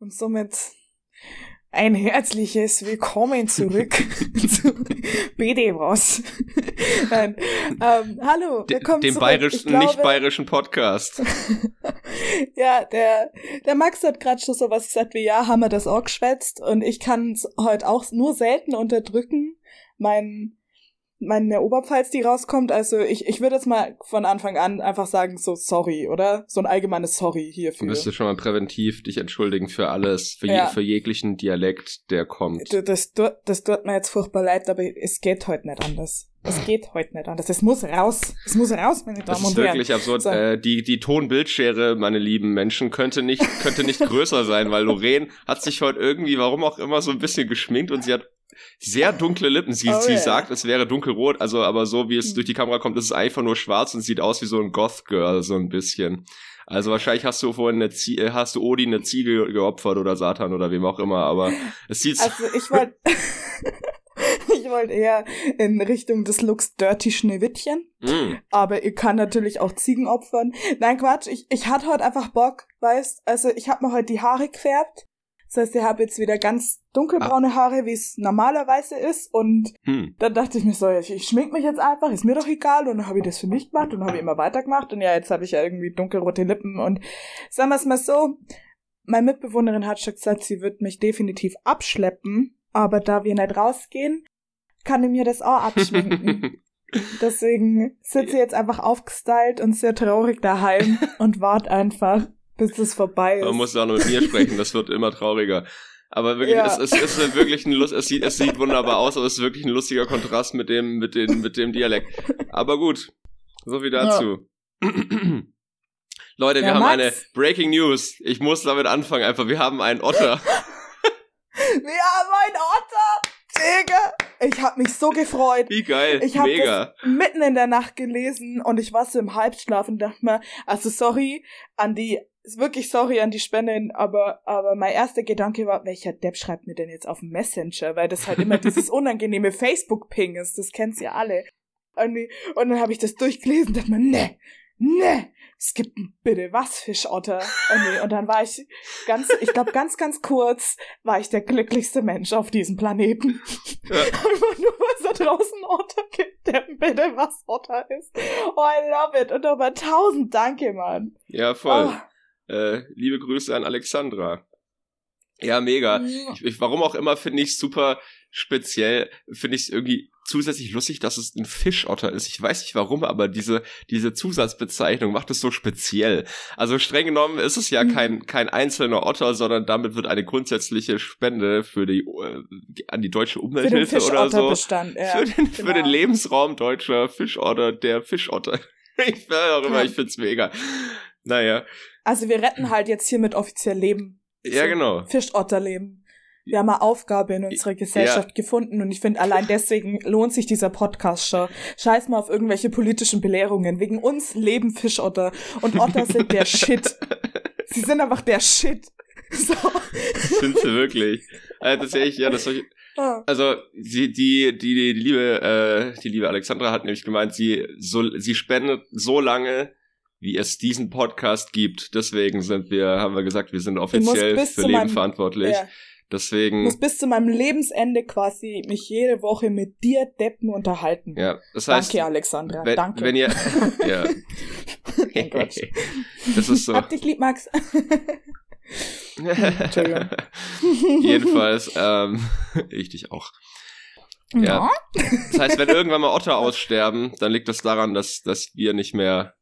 Und somit ein herzliches Willkommen zurück zu BD was. Nein, ähm, hallo, willkommen Dem zurück. bayerischen, glaube, nicht bayerischen Podcast. ja, der, der Max hat gerade schon so was gesagt wie, ja, haben wir das auch geschwätzt und ich kann es heute auch nur selten unterdrücken, mein meine Oberpfalz, die rauskommt. Also ich, ich würde jetzt mal von Anfang an einfach sagen, so sorry, oder? So ein allgemeines Sorry hierfür. Du müsstest schon mal präventiv dich entschuldigen für alles, für, ja. je, für jeglichen Dialekt, der kommt. Das, das, das tut mir jetzt furchtbar leid, aber es geht heute nicht anders. Es geht heute nicht anders. Es muss raus. Es muss raus, meine Damen und Herren. Das ist wirklich absurd. So. Äh, die, die Tonbildschere, meine lieben Menschen, könnte nicht, könnte nicht größer sein, weil Lorraine hat sich heute irgendwie, warum auch immer, so ein bisschen geschminkt und sie hat sehr dunkle Lippen. Sie, oh, sie yeah. sagt, es wäre dunkelrot, also aber so wie es hm. durch die Kamera kommt, ist es einfach nur schwarz und sieht aus wie so ein Goth-Girl, so ein bisschen. Also wahrscheinlich hast du vorhin eine Zie äh, hast du Odin eine Ziege geopfert oder Satan oder wem auch immer, aber es sieht Also ich wollte ich wollte eher in Richtung des Looks Dirty Schneewittchen. Mm. Aber ihr kann natürlich auch Ziegen opfern. Nein, Quatsch, ich, ich hatte heute einfach Bock, weißt, also ich habe mir heute die Haare gefärbt das heißt, ich habe jetzt wieder ganz dunkelbraune ah. Haare, wie es normalerweise ist. Und hm. dann dachte ich mir so, ich, ich schmink mich jetzt einfach, ist mir doch egal. Und dann habe ich das für mich gemacht und habe immer weitergemacht. Und ja, jetzt habe ich ja irgendwie dunkelrote Lippen. Und sagen wir es mal so, meine Mitbewohnerin hat schon gesagt, sie wird mich definitiv abschleppen. Aber da wir nicht rausgehen, kann ich mir das auch abschminken. Deswegen sitze ich jetzt einfach aufgestylt und sehr traurig daheim und warte einfach, bis es vorbei ist. Man muss auch noch mit mir sprechen, das wird immer trauriger. Aber wirklich, ja. es, es, es ist wirklich ein Lust, es sieht, es sieht wunderbar aus, aber es ist wirklich ein lustiger Kontrast mit dem, mit dem, mit dem Dialekt. Aber gut, so viel dazu. Ja. Leute, wir ja, haben Max? eine Breaking News. Ich muss damit anfangen einfach. Wir haben einen Otter. wir haben einen Otter! Digga! Ich hab mich so gefreut. Wie geil. Ich hab Mega. das mitten in der Nacht gelesen und ich war so im Halbschlaf und dachte mir, also sorry an die wirklich sorry an die Spenden, aber, aber mein erster Gedanke war, welcher Depp schreibt mir denn jetzt auf Messenger, weil das halt immer dieses unangenehme Facebook-Ping ist, das kennt's ja alle. Und, und dann habe ich das durchgelesen und dachte mir, ne, ne, es gibt bitte was Fischotter. Und, nee, und dann war ich ganz, ich glaube ganz, ganz kurz, war ich der glücklichste Mensch auf diesem Planeten. Ja. Einfach nur, weil es da draußen einen Otter gibt, der ein bitte was Otter ist. Oh, I love it. Und nochmal tausend Danke, Mann. Ja, voll. Oh. Äh, liebe Grüße an Alexandra. Ja, mega. Ich, ich, warum auch immer finde ich super speziell, finde ich es irgendwie zusätzlich lustig, dass es ein Fischotter ist. Ich weiß nicht warum, aber diese, diese Zusatzbezeichnung macht es so speziell. Also streng genommen ist es ja mhm. kein, kein einzelner Otter, sondern damit wird eine grundsätzliche Spende für die, äh, an die deutsche Umwelthilfe oder so. Bestand, ja, für, den, genau. für den Lebensraum deutscher Fischotter, der Fischotter. ich, auch immer, ich find's mega. Naja. Also wir retten halt jetzt hiermit offiziell Leben. Ja, so genau. Fischotterleben. Wir haben eine Aufgabe in unserer Gesellschaft ja. gefunden und ich finde, allein deswegen lohnt sich dieser Podcast schon. Scheiß mal auf irgendwelche politischen Belehrungen. Wegen uns leben Fischotter und Otter sind der Shit. Sie sind einfach der Shit. So. Sind sie wirklich. Also tatsächlich, ja, das soll ich, ah. also sie, die, die, die liebe, äh, die liebe Alexandra hat nämlich gemeint, sie so, sie spendet so lange, wie es diesen Podcast gibt. Deswegen sind wir, haben wir gesagt, wir sind offiziell für Leben verantwortlich. Ja. Deswegen. Ich muss bis zu meinem Lebensende quasi mich jede Woche mit dir Deppen unterhalten. Ja, das heißt. Danke, Alexandra. Wenn, Danke. Wenn ihr, ja. oh Gott. Das ist so. Hab dich lieb, Max. Entschuldigung. Jedenfalls, ähm, ich dich auch. Ja. ja. Das heißt, wenn irgendwann mal Otter aussterben, dann liegt das daran, dass, dass wir nicht mehr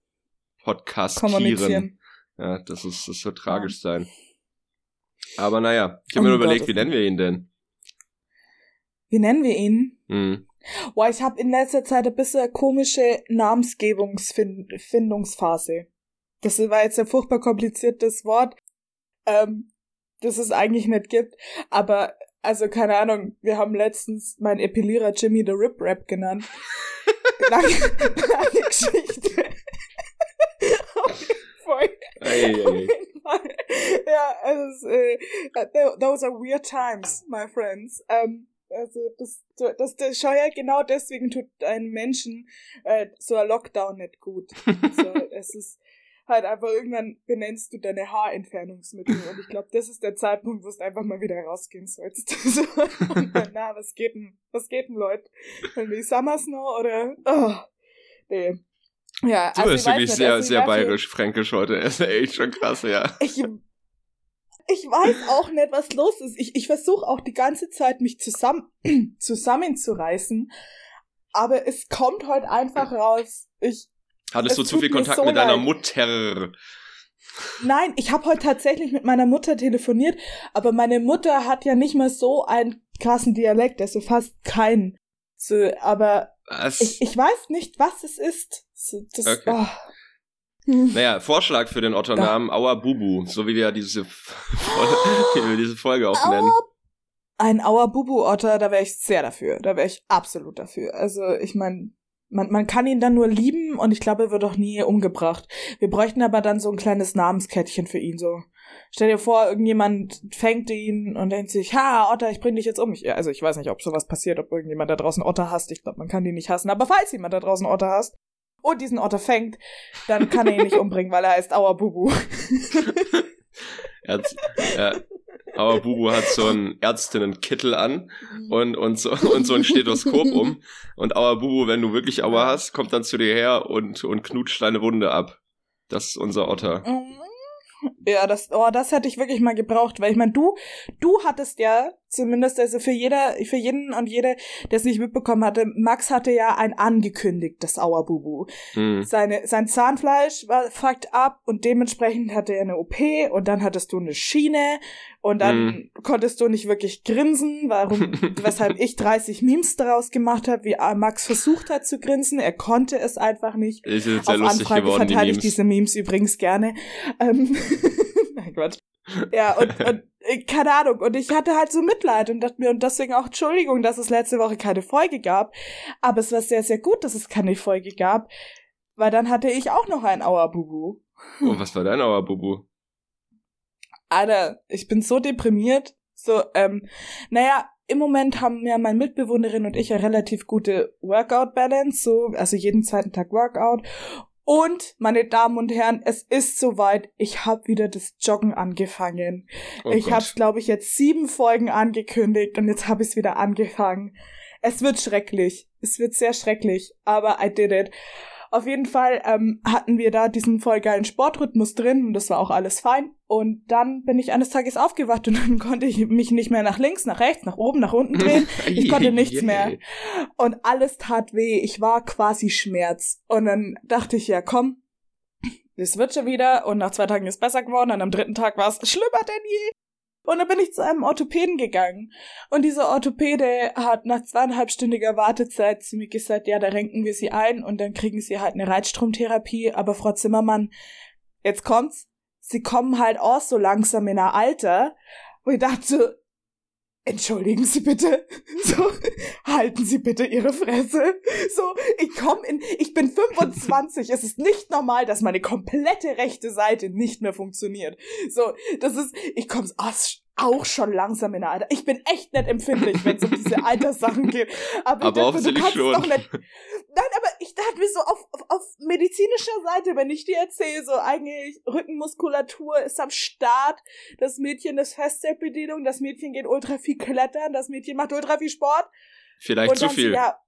podcastieren. Ja, das ist, das wird tragisch sein. Aber naja, ich habe mir nur überlegt, wie nennen wir ihn denn? Wie nennen wir ihn? Mhm. Boah, ich habe in letzter Zeit ein bisschen komische Namensgebungsfindungsphase. Das war jetzt ein furchtbar kompliziertes Wort, ähm, das es eigentlich nicht gibt. Aber, also keine Ahnung, wir haben letztens meinen Epilierer Jimmy the Rip Rap genannt. lange, lange Geschichte. Voll. Ei, ei, ei. ja, also, äh, those are weird times, my friends. Ähm, also das, das, das schau ja genau deswegen tut einem Menschen äh, so ein Lockdown nicht gut. so, es ist halt einfach irgendwann benennst du deine Haarentfernungsmittel. Und ich glaube, das ist der Zeitpunkt, wo du einfach mal wieder rausgehen sollst. so, na, was geht denn, was geht denn, Leute? Irgendwie Summer Snow oder, oh, nee. Ja, du also bist wirklich sehr, also sehr bayerisch-fränkisch heute. Das ist echt schon krass, ja. Ich, ich weiß auch nicht, was los ist. Ich, ich versuche auch die ganze Zeit, mich zusammen, zusammenzureißen. Aber es kommt heute einfach raus. Ich, Hattest du zu viel Kontakt so mit deiner leid. Mutter? Nein, ich habe heute tatsächlich mit meiner Mutter telefoniert, aber meine Mutter hat ja nicht mal so einen krassen Dialekt, also fast keinen. So, aber ich, ich weiß nicht, was es ist. Das, okay. oh. Naja, Vorschlag für den Otternamen Aua Bubu, so wie wir diese, wie wir diese Folge auch nennen. Ein Auer Bubu Otter, da wäre ich sehr dafür. Da wäre ich absolut dafür. Also, ich meine, man, man kann ihn dann nur lieben und ich glaube, er wird auch nie umgebracht. Wir bräuchten aber dann so ein kleines Namenskettchen für ihn, so. Stell dir vor, irgendjemand fängt ihn und denkt sich, ha, Otter, ich bring dich jetzt um. Ich, also ich weiß nicht, ob sowas passiert, ob irgendjemand da draußen Otter hasst. Ich glaube, man kann die nicht hassen. Aber falls jemand da draußen Otter hasst und diesen Otter fängt, dann kann er ihn nicht umbringen, weil er heißt Auerbubu. er hat, ja, aber Bubu hat so einen Ärztinnenkittel an mhm. und, und, so, und so ein Stethoskop um. Und Auer Bubu, wenn du wirklich Auer hast, kommt dann zu dir her und, und knutscht deine Wunde ab. Das ist unser Otter. Ja, das, oh, das hätte ich wirklich mal gebraucht, weil ich meine, du, du hattest ja zumindest, also für jeder, für jeden und jede, der es nicht mitbekommen hatte, Max hatte ja ein angekündigtes Auerbubu. Mhm. Seine, sein Zahnfleisch war fucked up und dementsprechend hatte er eine OP und dann hattest du eine Schiene und dann mhm. konntest du nicht wirklich grinsen, warum, weshalb ich 30 Memes daraus gemacht habe, wie Max versucht hat zu grinsen. Er konnte es einfach nicht. Ist jetzt sehr Auf lustig Anfrage geworden, verteile ich diese Memes übrigens gerne. Ähm, Nein, Quatsch. Ja, und, und keine Ahnung. Und ich hatte halt so Mitleid und dachte mir, und deswegen auch Entschuldigung, dass es letzte Woche keine Folge gab. Aber es war sehr, sehr gut, dass es keine Folge gab. Weil dann hatte ich auch noch ein Auerbubu. Oh, was war dein Auerbubu? Alter, ich bin so deprimiert. So, ähm, naja, im Moment haben ja meine Mitbewohnerin und ich ja relativ gute Workout-Balance, so, also jeden zweiten Tag Workout. Und, meine Damen und Herren, es ist soweit. Ich habe wieder das Joggen angefangen. Oh ich habe, glaube ich, jetzt sieben Folgen angekündigt und jetzt habe ich es wieder angefangen. Es wird schrecklich. Es wird sehr schrecklich, aber I did it. Auf jeden Fall ähm, hatten wir da diesen voll geilen Sportrhythmus drin und das war auch alles fein. Und dann bin ich eines Tages aufgewacht und dann konnte ich mich nicht mehr nach links, nach rechts, nach oben, nach unten drehen. Ich konnte nichts mehr. Und alles tat weh. Ich war quasi Schmerz. Und dann dachte ich, ja komm, es wird schon wieder. Und nach zwei Tagen ist es besser geworden. Und am dritten Tag war es schlimmer denn je. Und dann bin ich zu einem Orthopäden gegangen. Und dieser Orthopäde hat nach zweieinhalbstündiger Wartezeit zu mir gesagt, ja, da renken wir sie ein und dann kriegen sie halt eine Reitstromtherapie. Aber Frau Zimmermann, jetzt kommt's, sie kommen halt auch so langsam in ein Alter. Und ich dachte, entschuldigen Sie bitte, so, halten Sie bitte Ihre Fresse. So, ich komme in, ich bin 25, es ist nicht normal, dass meine komplette rechte Seite nicht mehr funktioniert. So, das ist, ich komme aus auch schon langsam in der Alter. Ich bin echt nicht empfindlich, wenn es um diese Alterssachen geht. Aber, aber ich dachte, du kannst schon. doch nicht. Nein, aber ich dachte mir so auf, auf, auf medizinischer Seite, wenn ich dir erzähle, so eigentlich Rückenmuskulatur ist am Start, das Mädchen ist Feststellbedienung, das Mädchen geht ultra viel klettern, das Mädchen macht ultra viel Sport. Vielleicht zu viel. ja,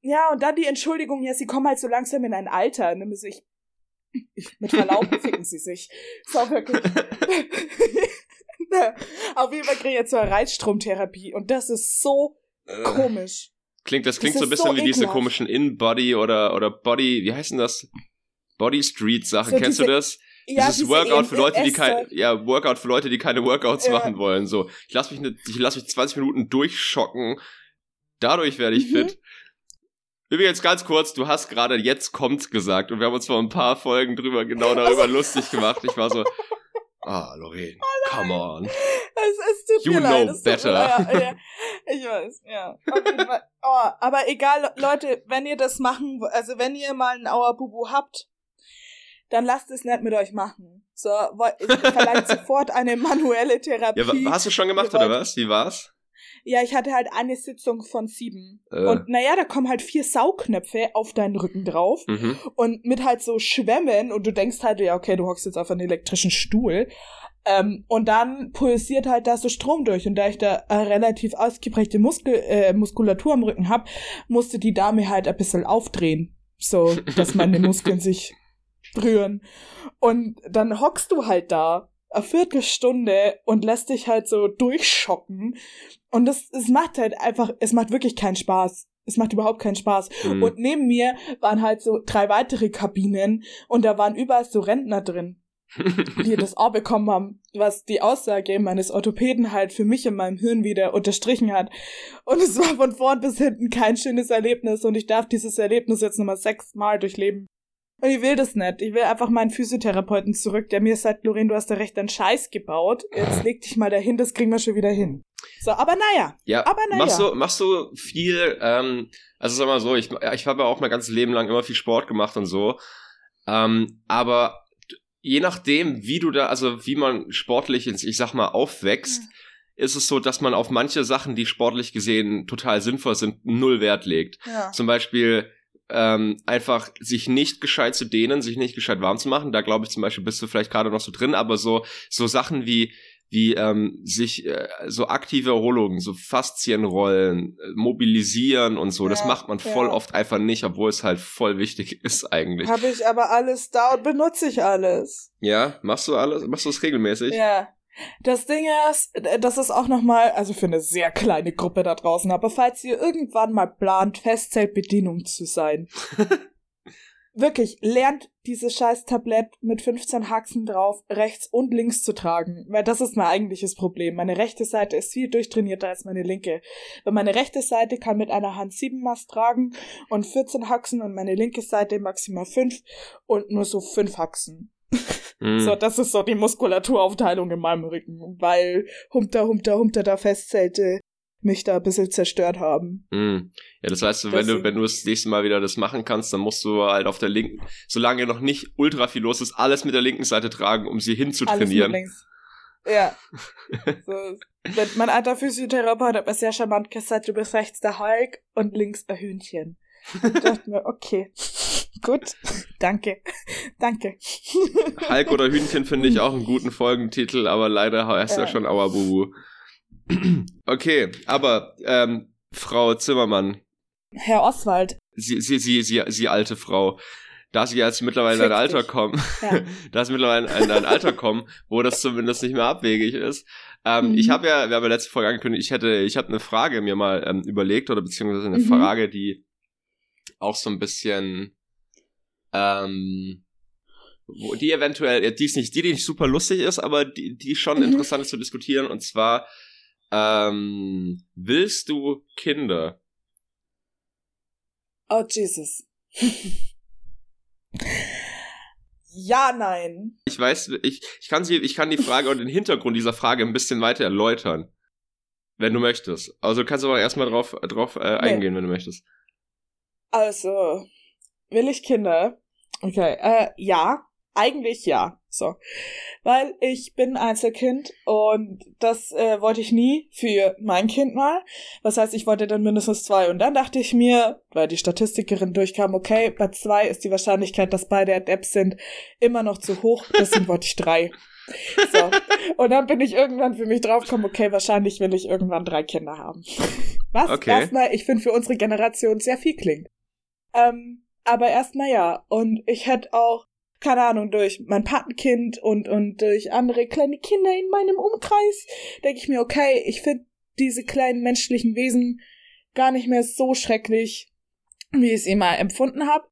ja, und dann die Entschuldigung, ja, sie kommen halt so langsam in ein Alter. Ne, ich, mit Verlaub ficken sie sich. So wirklich. Auf jeden Fall kriege ich jetzt so eine Reizstromtherapie und das ist so äh. komisch. Klingt, das klingt das so ein bisschen so wie diese komischen In-Body oder, oder Body, wie heißen das? Body Street Sachen. So Kennst diese, du das? Ja, Dieses Workout für Leute, die kein, ja, Workout für Leute, die keine Workouts ja. machen wollen. So, ich lass mich, ne, ich lass mich 20 Minuten durchschocken. Dadurch werde ich mhm. fit. Übrigens ganz kurz, du hast gerade jetzt kommt gesagt und wir haben uns vor ein paar Folgen drüber genau darüber lustig gemacht. Ich war so, Ah, Lorraine, oh come on. Es, es you mir know leid, better. Ja, ich weiß, ja. Oh, aber egal, Leute, wenn ihr das machen, also wenn ihr mal einen Auerbubu habt, dann lasst es nicht mit euch machen. So, verlangt sofort eine manuelle Therapie. Ja, hast du schon gemacht oder was? Wie war's? Ja, ich hatte halt eine Sitzung von sieben. Äh. Und naja, da kommen halt vier Saugknöpfe auf deinen Rücken drauf. Mhm. Und mit halt so Schwämmen und du denkst halt, ja, okay, du hockst jetzt auf einen elektrischen Stuhl. Ähm, und dann pulsiert halt da so Strom durch. Und da ich da äh, relativ ausgeprägte Muskel, äh, Muskulatur am Rücken hab, musste die Dame halt ein bisschen aufdrehen. So, dass meine Muskeln sich rühren. Und dann hockst du halt da eine Viertelstunde und lässt dich halt so durchschocken. Und das, es macht halt einfach, es macht wirklich keinen Spaß. Es macht überhaupt keinen Spaß. Mhm. Und neben mir waren halt so drei weitere Kabinen und da waren überall so Rentner drin die das auch bekommen haben, was die Aussage meines Orthopäden halt für mich in meinem Hirn wieder unterstrichen hat. Und es war von vorn bis hinten kein schönes Erlebnis und ich darf dieses Erlebnis jetzt nochmal sechsmal durchleben. Und ich will das nicht. Ich will einfach meinen Physiotherapeuten zurück, der mir sagt, Lorraine, du hast da recht einen Scheiß gebaut. Jetzt leg dich mal dahin, das kriegen wir schon wieder hin. So, aber naja. Ja, aber naja. Machst du, machst du viel, ähm, also sag mal so, ich, ich habe ja auch mein ganzes Leben lang immer viel Sport gemacht und so. Ähm, aber je nachdem, wie du da, also wie man sportlich, ins, ich sag mal, aufwächst, mhm. ist es so, dass man auf manche Sachen, die sportlich gesehen total sinnvoll sind, null Wert legt. Ja. Zum Beispiel ähm, einfach sich nicht gescheit zu dehnen, sich nicht gescheit warm zu machen. Da glaube ich zum Beispiel bist du vielleicht gerade noch so drin, aber so so Sachen wie wie ähm, sich äh, so aktive Erholungen, so Faszienrollen, äh, mobilisieren und so, ja, das macht man voll ja. oft einfach nicht, obwohl es halt voll wichtig ist eigentlich. Habe ich aber alles da und benutze ich alles. Ja, machst du alles, machst du es regelmäßig? Ja. Das Ding ist, das ist auch nochmal, also für eine sehr kleine Gruppe da draußen, aber falls ihr irgendwann mal plant, Festzeltbedienung zu sein, wirklich, lernt dieses scheiß Tablett mit 15 Haxen drauf rechts und links zu tragen. Weil das ist mein eigentliches Problem. Meine rechte Seite ist viel durchtrainierter als meine linke. Weil meine rechte Seite kann mit einer Hand 7 Mast tragen und 14 Haxen und meine linke Seite maximal 5 und nur so 5 Haxen. Mm. So, das ist so die Muskulaturaufteilung in meinem Rücken, weil Humter, Humter, Humter da Festzelte mich da ein bisschen zerstört haben. Mm. Ja, das heißt, wenn du, wenn du das nächste Mal wieder das machen kannst, dann musst du halt auf der linken, solange noch nicht ultra viel los ist, alles mit der linken Seite tragen, um sie hinzutrainieren. Ja. so. Mein alter Physiotherapeut hat mir sehr charmant gesagt, du bist rechts der Hulk und links ein Hühnchen. Ich dachte mir, okay. Gut, danke. Danke. Hulk oder Hühnchen finde ich auch einen guten Folgentitel, aber leider heißt ja. er schon Auerbubu. Okay, aber ähm, Frau Zimmermann. Herr Oswald. Sie, sie, sie, sie, sie alte Frau. Da sie jetzt mittlerweile in ein Alter kommen, ja. da sie mittlerweile in ein Alter kommen, wo das zumindest nicht mehr abwegig ist. Ähm, mhm. Ich habe ja, wir haben ja letzte Folge angekündigt, ich hätte, ich habe eine Frage mir mal ähm, überlegt oder beziehungsweise eine mhm. Frage, die auch so ein bisschen, ähm, wo die eventuell, die ist nicht, die, die nicht super lustig ist, aber die, die schon mhm. interessant ist zu diskutieren. Und zwar, ähm, willst du Kinder? Oh, Jesus. ja, nein. Ich weiß, ich, ich, kann sie, ich kann die Frage und den Hintergrund dieser Frage ein bisschen weiter erläutern. Wenn du möchtest. Also kannst du aber erstmal drauf, drauf äh, eingehen, nee. wenn du möchtest. Also, will ich Kinder? Okay, äh, ja. Eigentlich ja. So. Weil ich bin Einzelkind und das äh, wollte ich nie für mein Kind mal. Das heißt, ich wollte dann mindestens zwei. Und dann dachte ich mir, weil die Statistikerin durchkam, okay, bei zwei ist die Wahrscheinlichkeit, dass beide Adepts sind, immer noch zu hoch. Deswegen wollte ich drei. So. Und dann bin ich irgendwann für mich draufgekommen, okay, wahrscheinlich will ich irgendwann drei Kinder haben. Was okay. erstmal, ich finde, für unsere Generation sehr viel klingt. Ähm, aber erstmal ja. Und ich hätte auch keine Ahnung, durch mein Patenkind und, und durch andere kleine Kinder in meinem Umkreis, denke ich mir, okay, ich finde diese kleinen menschlichen Wesen gar nicht mehr so schrecklich, wie ich es immer empfunden habe.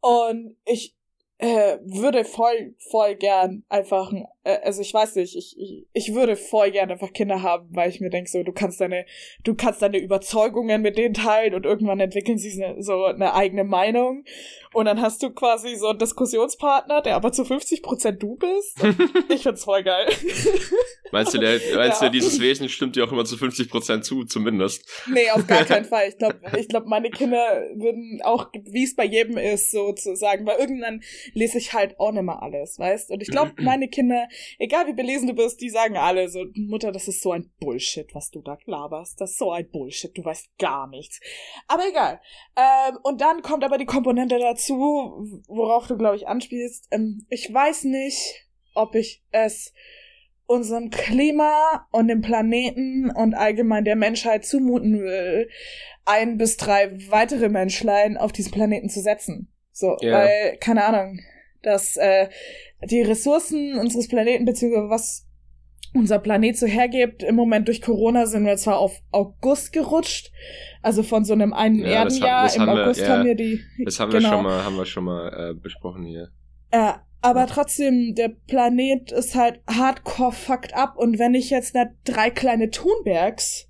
Und ich äh, würde voll, voll gern einfach, äh, also ich weiß nicht, ich, ich, ich würde voll gern einfach Kinder haben, weil ich mir denke, so, du kannst deine, du kannst deine Überzeugungen mit denen teilen und irgendwann entwickeln sie so eine eigene Meinung. Und dann hast du quasi so einen Diskussionspartner, der aber zu 50 Prozent du bist. ich find's voll geil. meinst du, der, meinst ja. du, dieses Wesen stimmt dir auch immer zu 50 Prozent zu, zumindest? Nee, auf gar keinen Fall. Ich glaube, ich glaub, meine Kinder würden auch, wie es bei jedem ist, sozusagen, weil irgendwann lese ich halt auch nicht mehr alles, weißt? Und ich glaube, meine Kinder, egal wie belesen du bist, die sagen alle so, Mutter, das ist so ein Bullshit, was du da laberst. Das ist so ein Bullshit, du weißt gar nichts. Aber egal. Ähm, und dann kommt aber die Komponente dazu, worauf du, glaube ich, anspielst. Ähm, ich weiß nicht, ob ich es unserem Klima und dem Planeten und allgemein der Menschheit zumuten will, ein bis drei weitere Menschlein auf diesen Planeten zu setzen. So, yeah. weil, keine Ahnung, dass äh, die Ressourcen unseres Planeten, beziehungsweise was unser Planet so hergibt, im Moment durch Corona sind wir zwar auf August gerutscht, also von so einem einen ja, Erdenjahr, im August wir, haben wir die. Das haben genau, wir schon mal, haben wir schon mal äh, besprochen hier. Ja, aber trotzdem, der Planet ist halt hardcore fucked up und wenn ich jetzt nicht drei kleine Thunbergs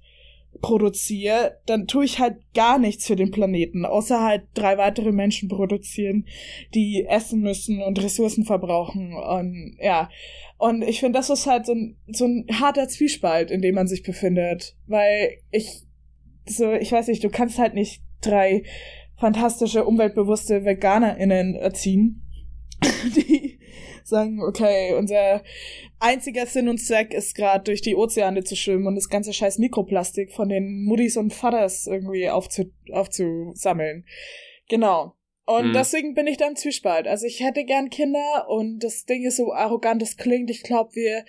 produziere, dann tue ich halt gar nichts für den Planeten, außer halt drei weitere Menschen produzieren, die essen müssen und Ressourcen verbrauchen und ja. Und ich finde, das ist halt so ein, so ein harter Zwiespalt, in dem man sich befindet, weil ich so, ich weiß nicht, du kannst halt nicht drei fantastische, umweltbewusste VeganerInnen erziehen die sagen, okay, unser einziger Sinn und Zweck ist gerade durch die Ozeane zu schwimmen und das ganze scheiß Mikroplastik von den Muttis und Vaters irgendwie aufzu aufzusammeln. Genau. Und mhm. deswegen bin ich da im Zwiespalt. Also ich hätte gern Kinder und das Ding ist so arrogant, es klingt. Ich glaube, wir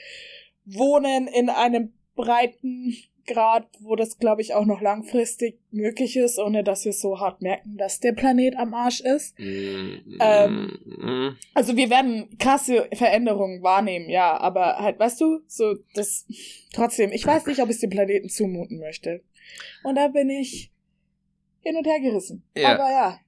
wohnen in einem breiten Grad, wo das, glaube ich, auch noch langfristig möglich ist, ohne dass wir so hart merken, dass der Planet am Arsch ist. Mm, ähm, mm. Also wir werden krasse Veränderungen wahrnehmen, ja, aber halt, weißt du, so das trotzdem, ich weiß nicht, ob ich dem Planeten zumuten möchte. Und da bin ich hin und her gerissen. Ja. Aber ja,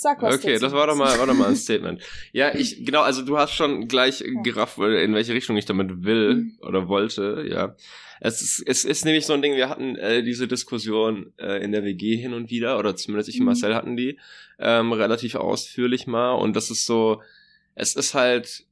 Sag was Okay, das war doch mal, war doch mal ein Statement. ja, ich, genau, also du hast schon gleich gerafft, in welche Richtung ich damit will mhm. oder wollte, ja. Es ist, es ist nämlich so ein Ding, wir hatten äh, diese Diskussion äh, in der WG hin und wieder, oder zumindest ich und mhm. Marcel hatten die, ähm, relativ ausführlich mal. Und das ist so, es ist halt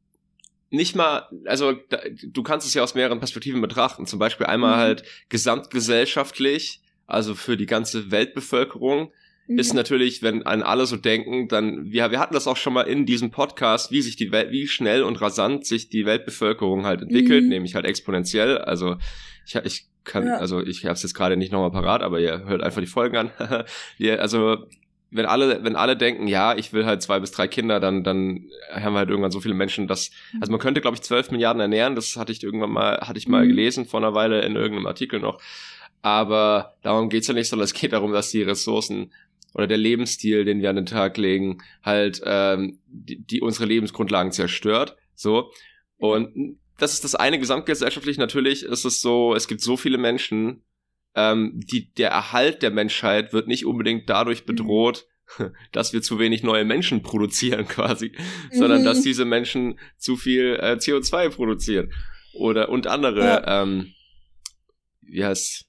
nicht mal, also da, du kannst es ja aus mehreren Perspektiven betrachten. Zum Beispiel einmal mhm. halt gesamtgesellschaftlich, also für die ganze Weltbevölkerung, ist natürlich, wenn an alle so denken, dann, wir, wir hatten das auch schon mal in diesem Podcast, wie sich die Welt, wie schnell und rasant sich die Weltbevölkerung halt entwickelt, mhm. nämlich halt exponentiell. Also ich, ich kann, ja. also ich habe es jetzt gerade nicht nochmal parat, aber ihr hört einfach die Folgen an. wir, also wenn alle, wenn alle denken, ja, ich will halt zwei bis drei Kinder, dann, dann haben wir halt irgendwann so viele Menschen, dass, mhm. also man könnte, glaube ich, zwölf Milliarden ernähren. Das hatte ich irgendwann mal, hatte ich mal mhm. gelesen vor einer Weile in irgendeinem Artikel noch. Aber darum geht's ja nicht, sondern es geht darum, dass die Ressourcen oder der Lebensstil, den wir an den Tag legen, halt ähm, die, die unsere Lebensgrundlagen zerstört. So. Und das ist das eine gesamtgesellschaftlich natürlich ist es so, es gibt so viele Menschen, ähm, die der Erhalt der Menschheit wird nicht unbedingt dadurch mhm. bedroht, mhm. dass wir zu wenig neue Menschen produzieren quasi, mhm. sondern dass diese Menschen zu viel äh, CO2 produzieren oder und andere ja. ähm, wie heißt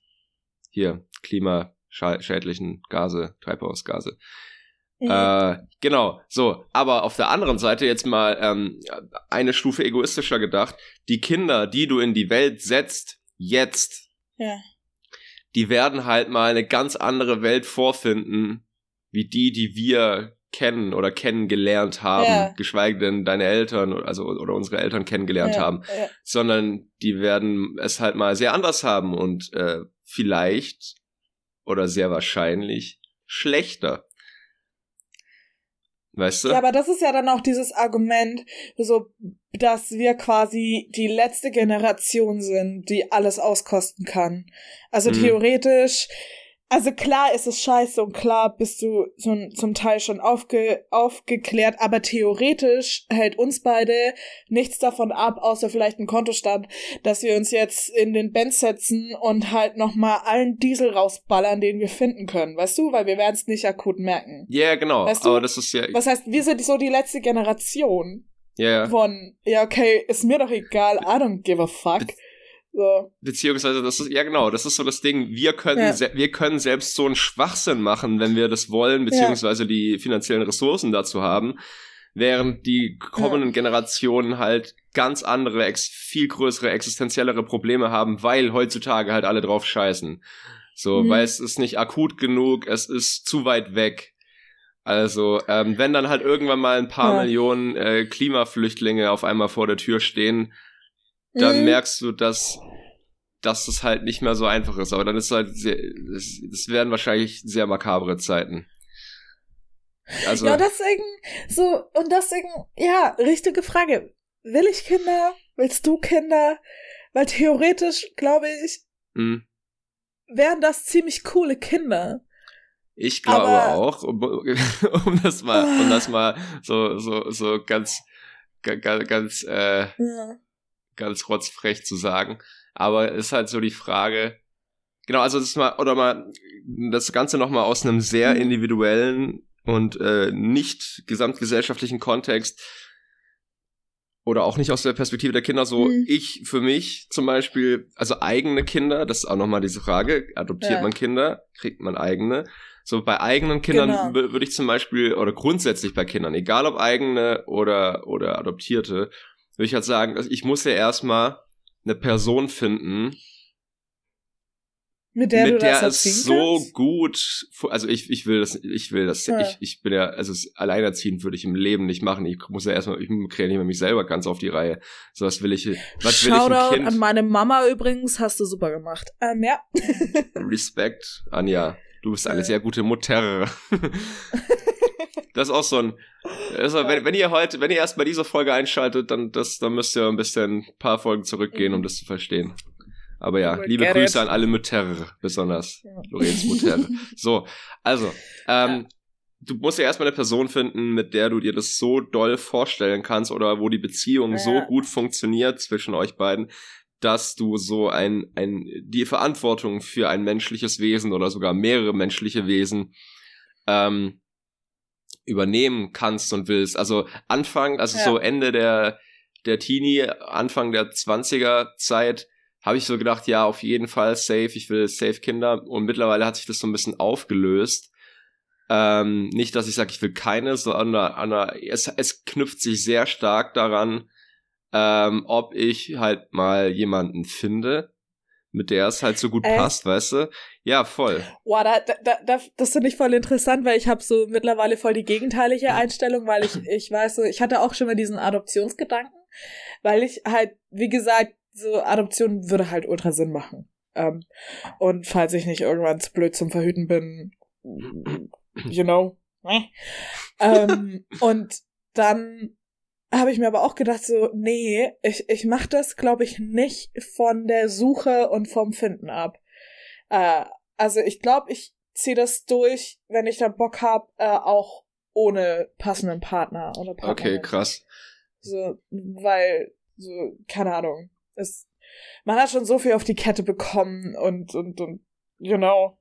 hier Klima schädlichen Gase, Treibhausgase. Ja. Äh, genau, so. Aber auf der anderen Seite jetzt mal ähm, eine Stufe egoistischer gedacht. Die Kinder, die du in die Welt setzt, jetzt, ja. die werden halt mal eine ganz andere Welt vorfinden, wie die, die wir kennen oder kennengelernt haben, ja. geschweige denn deine Eltern also oder unsere Eltern kennengelernt ja, haben, ja. sondern die werden es halt mal sehr anders haben und äh, vielleicht oder sehr wahrscheinlich schlechter. Weißt du? Ja, aber das ist ja dann auch dieses Argument, so, dass wir quasi die letzte Generation sind, die alles auskosten kann. Also mhm. theoretisch also klar ist es scheiße und klar bist du so, zum Teil schon aufge, aufgeklärt, aber theoretisch hält uns beide nichts davon ab, außer vielleicht ein Kontostand, dass wir uns jetzt in den Benz setzen und halt nochmal allen Diesel rausballern, den wir finden können, weißt du? Weil wir werden es nicht akut merken. Ja, yeah, genau. Weißt du? Aber das ist ja. Was heißt, wir sind so die letzte Generation. Ja. Yeah. Von, ja, okay, ist mir doch egal, I don't give a fuck. So. Beziehungsweise, das ist, ja genau, das ist so das Ding, wir können, ja. wir können selbst so einen Schwachsinn machen, wenn wir das wollen, beziehungsweise ja. die finanziellen Ressourcen dazu haben, während die kommenden ja. Generationen halt ganz andere, ex viel größere, existenziellere Probleme haben, weil heutzutage halt alle drauf scheißen. So, mhm. weil es ist nicht akut genug, es ist zu weit weg. Also, ähm, wenn dann halt irgendwann mal ein paar. Millionen äh, Klimaflüchtlinge auf einmal vor der Tür stehen, dann mhm. merkst du, dass, dass es halt nicht mehr so einfach ist. Aber dann ist halt sehr, das, das werden wahrscheinlich sehr makabre Zeiten. Also, ja, deswegen, so, und deswegen, ja, richtige Frage. Will ich Kinder? Willst du Kinder? Weil theoretisch, glaube ich, mhm. wären das ziemlich coole Kinder. Ich glaube Aber, auch, um, um, das mal, um das mal so, so, so ganz, ganz, ganz, äh, ja. Ganz rotzfrech zu sagen. Aber es ist halt so die Frage, genau, also das mal, oder mal, das Ganze nochmal aus einem sehr mhm. individuellen und äh, nicht gesamtgesellschaftlichen Kontext oder auch nicht aus der Perspektive der Kinder so, mhm. ich für mich zum Beispiel, also eigene Kinder, das ist auch nochmal diese Frage, adoptiert ja. man Kinder, kriegt man eigene. So bei eigenen Kindern genau. würde ich zum Beispiel, oder grundsätzlich bei Kindern, egal ob eigene oder, oder adoptierte, würde ich halt sagen, also ich muss ja erstmal eine Person finden, mit der, mit der es so kannst? gut, also ich, ich will das, ich will das, ja. ich, ich bin ja, also alleinerziehend würde ich im Leben nicht machen. Ich muss ja erstmal, ich kriege nicht mehr mich selber ganz auf die Reihe. So was will ich, was will Shoutout ich ein Kind? an meine Mama übrigens, hast du super gemacht. Ähm, ja. Respekt, Anja. Du bist eine sehr gute Mutter. das ist auch so ein. Also, wenn, wenn ihr heute, wenn ihr erst mal diese Folge einschaltet, dann, das, dann müsst ihr ein bisschen ein paar Folgen zurückgehen, um das zu verstehen. Aber ja, liebe Grüße it. an alle Mütter, besonders ja. Lorenz Mutter. so, also, ähm, ja. du musst ja erstmal eine Person finden, mit der du dir das so doll vorstellen kannst oder wo die Beziehung ja. so gut funktioniert zwischen euch beiden, dass du so ein, ein, die Verantwortung für ein menschliches Wesen oder sogar mehrere menschliche Wesen ähm, übernehmen kannst und willst. Also Anfang, also ja. so Ende der, der Teenie, Anfang der 20er Zeit, habe ich so gedacht, ja, auf jeden Fall safe, ich will safe Kinder. Und mittlerweile hat sich das so ein bisschen aufgelöst. Ähm, nicht, dass ich sage, ich will keine, sondern es, es knüpft sich sehr stark daran, ähm, ob ich halt mal jemanden finde, mit der es halt so gut äh, passt, weißt du? Ja, voll. Boah, da, da, da, das finde ich voll interessant, weil ich habe so mittlerweile voll die gegenteilige Einstellung, weil ich, ich weiß so, ich hatte auch schon mal diesen Adoptionsgedanken, weil ich halt, wie gesagt, so Adoption würde halt ultra Sinn machen. Ähm, und falls ich nicht irgendwann zu blöd zum Verhüten bin, you know. ähm, und dann habe ich mir aber auch gedacht, so, nee, ich, ich mach das, glaube ich, nicht von der Suche und vom Finden ab. Äh, also ich glaube, ich ziehe das durch, wenn ich da Bock hab, äh, auch ohne passenden Partner oder Partner. Okay, krass. So, weil, so, keine Ahnung. Es, man hat schon so viel auf die Kette bekommen und, und, und, you know.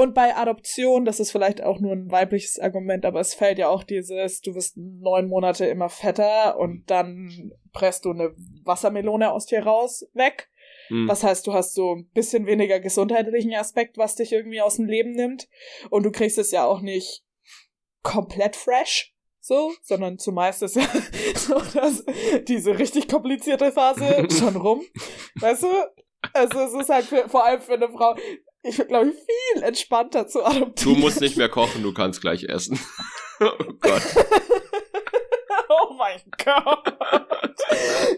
Und bei Adoption, das ist vielleicht auch nur ein weibliches Argument, aber es fällt ja auch dieses, du wirst neun Monate immer fetter und dann presst du eine Wassermelone aus dir raus, weg. Mhm. Was heißt, du hast so ein bisschen weniger gesundheitlichen Aspekt, was dich irgendwie aus dem Leben nimmt. Und du kriegst es ja auch nicht komplett fresh, so, sondern zumeist ist ja so, dass diese richtig komplizierte Phase schon rum. Weißt du? Also es ist halt für, vor allem für eine Frau, ich bin, glaube ich, viel entspannter zu adoptieren. Du musst nicht mehr kochen, du kannst gleich essen. oh Gott. oh mein Gott.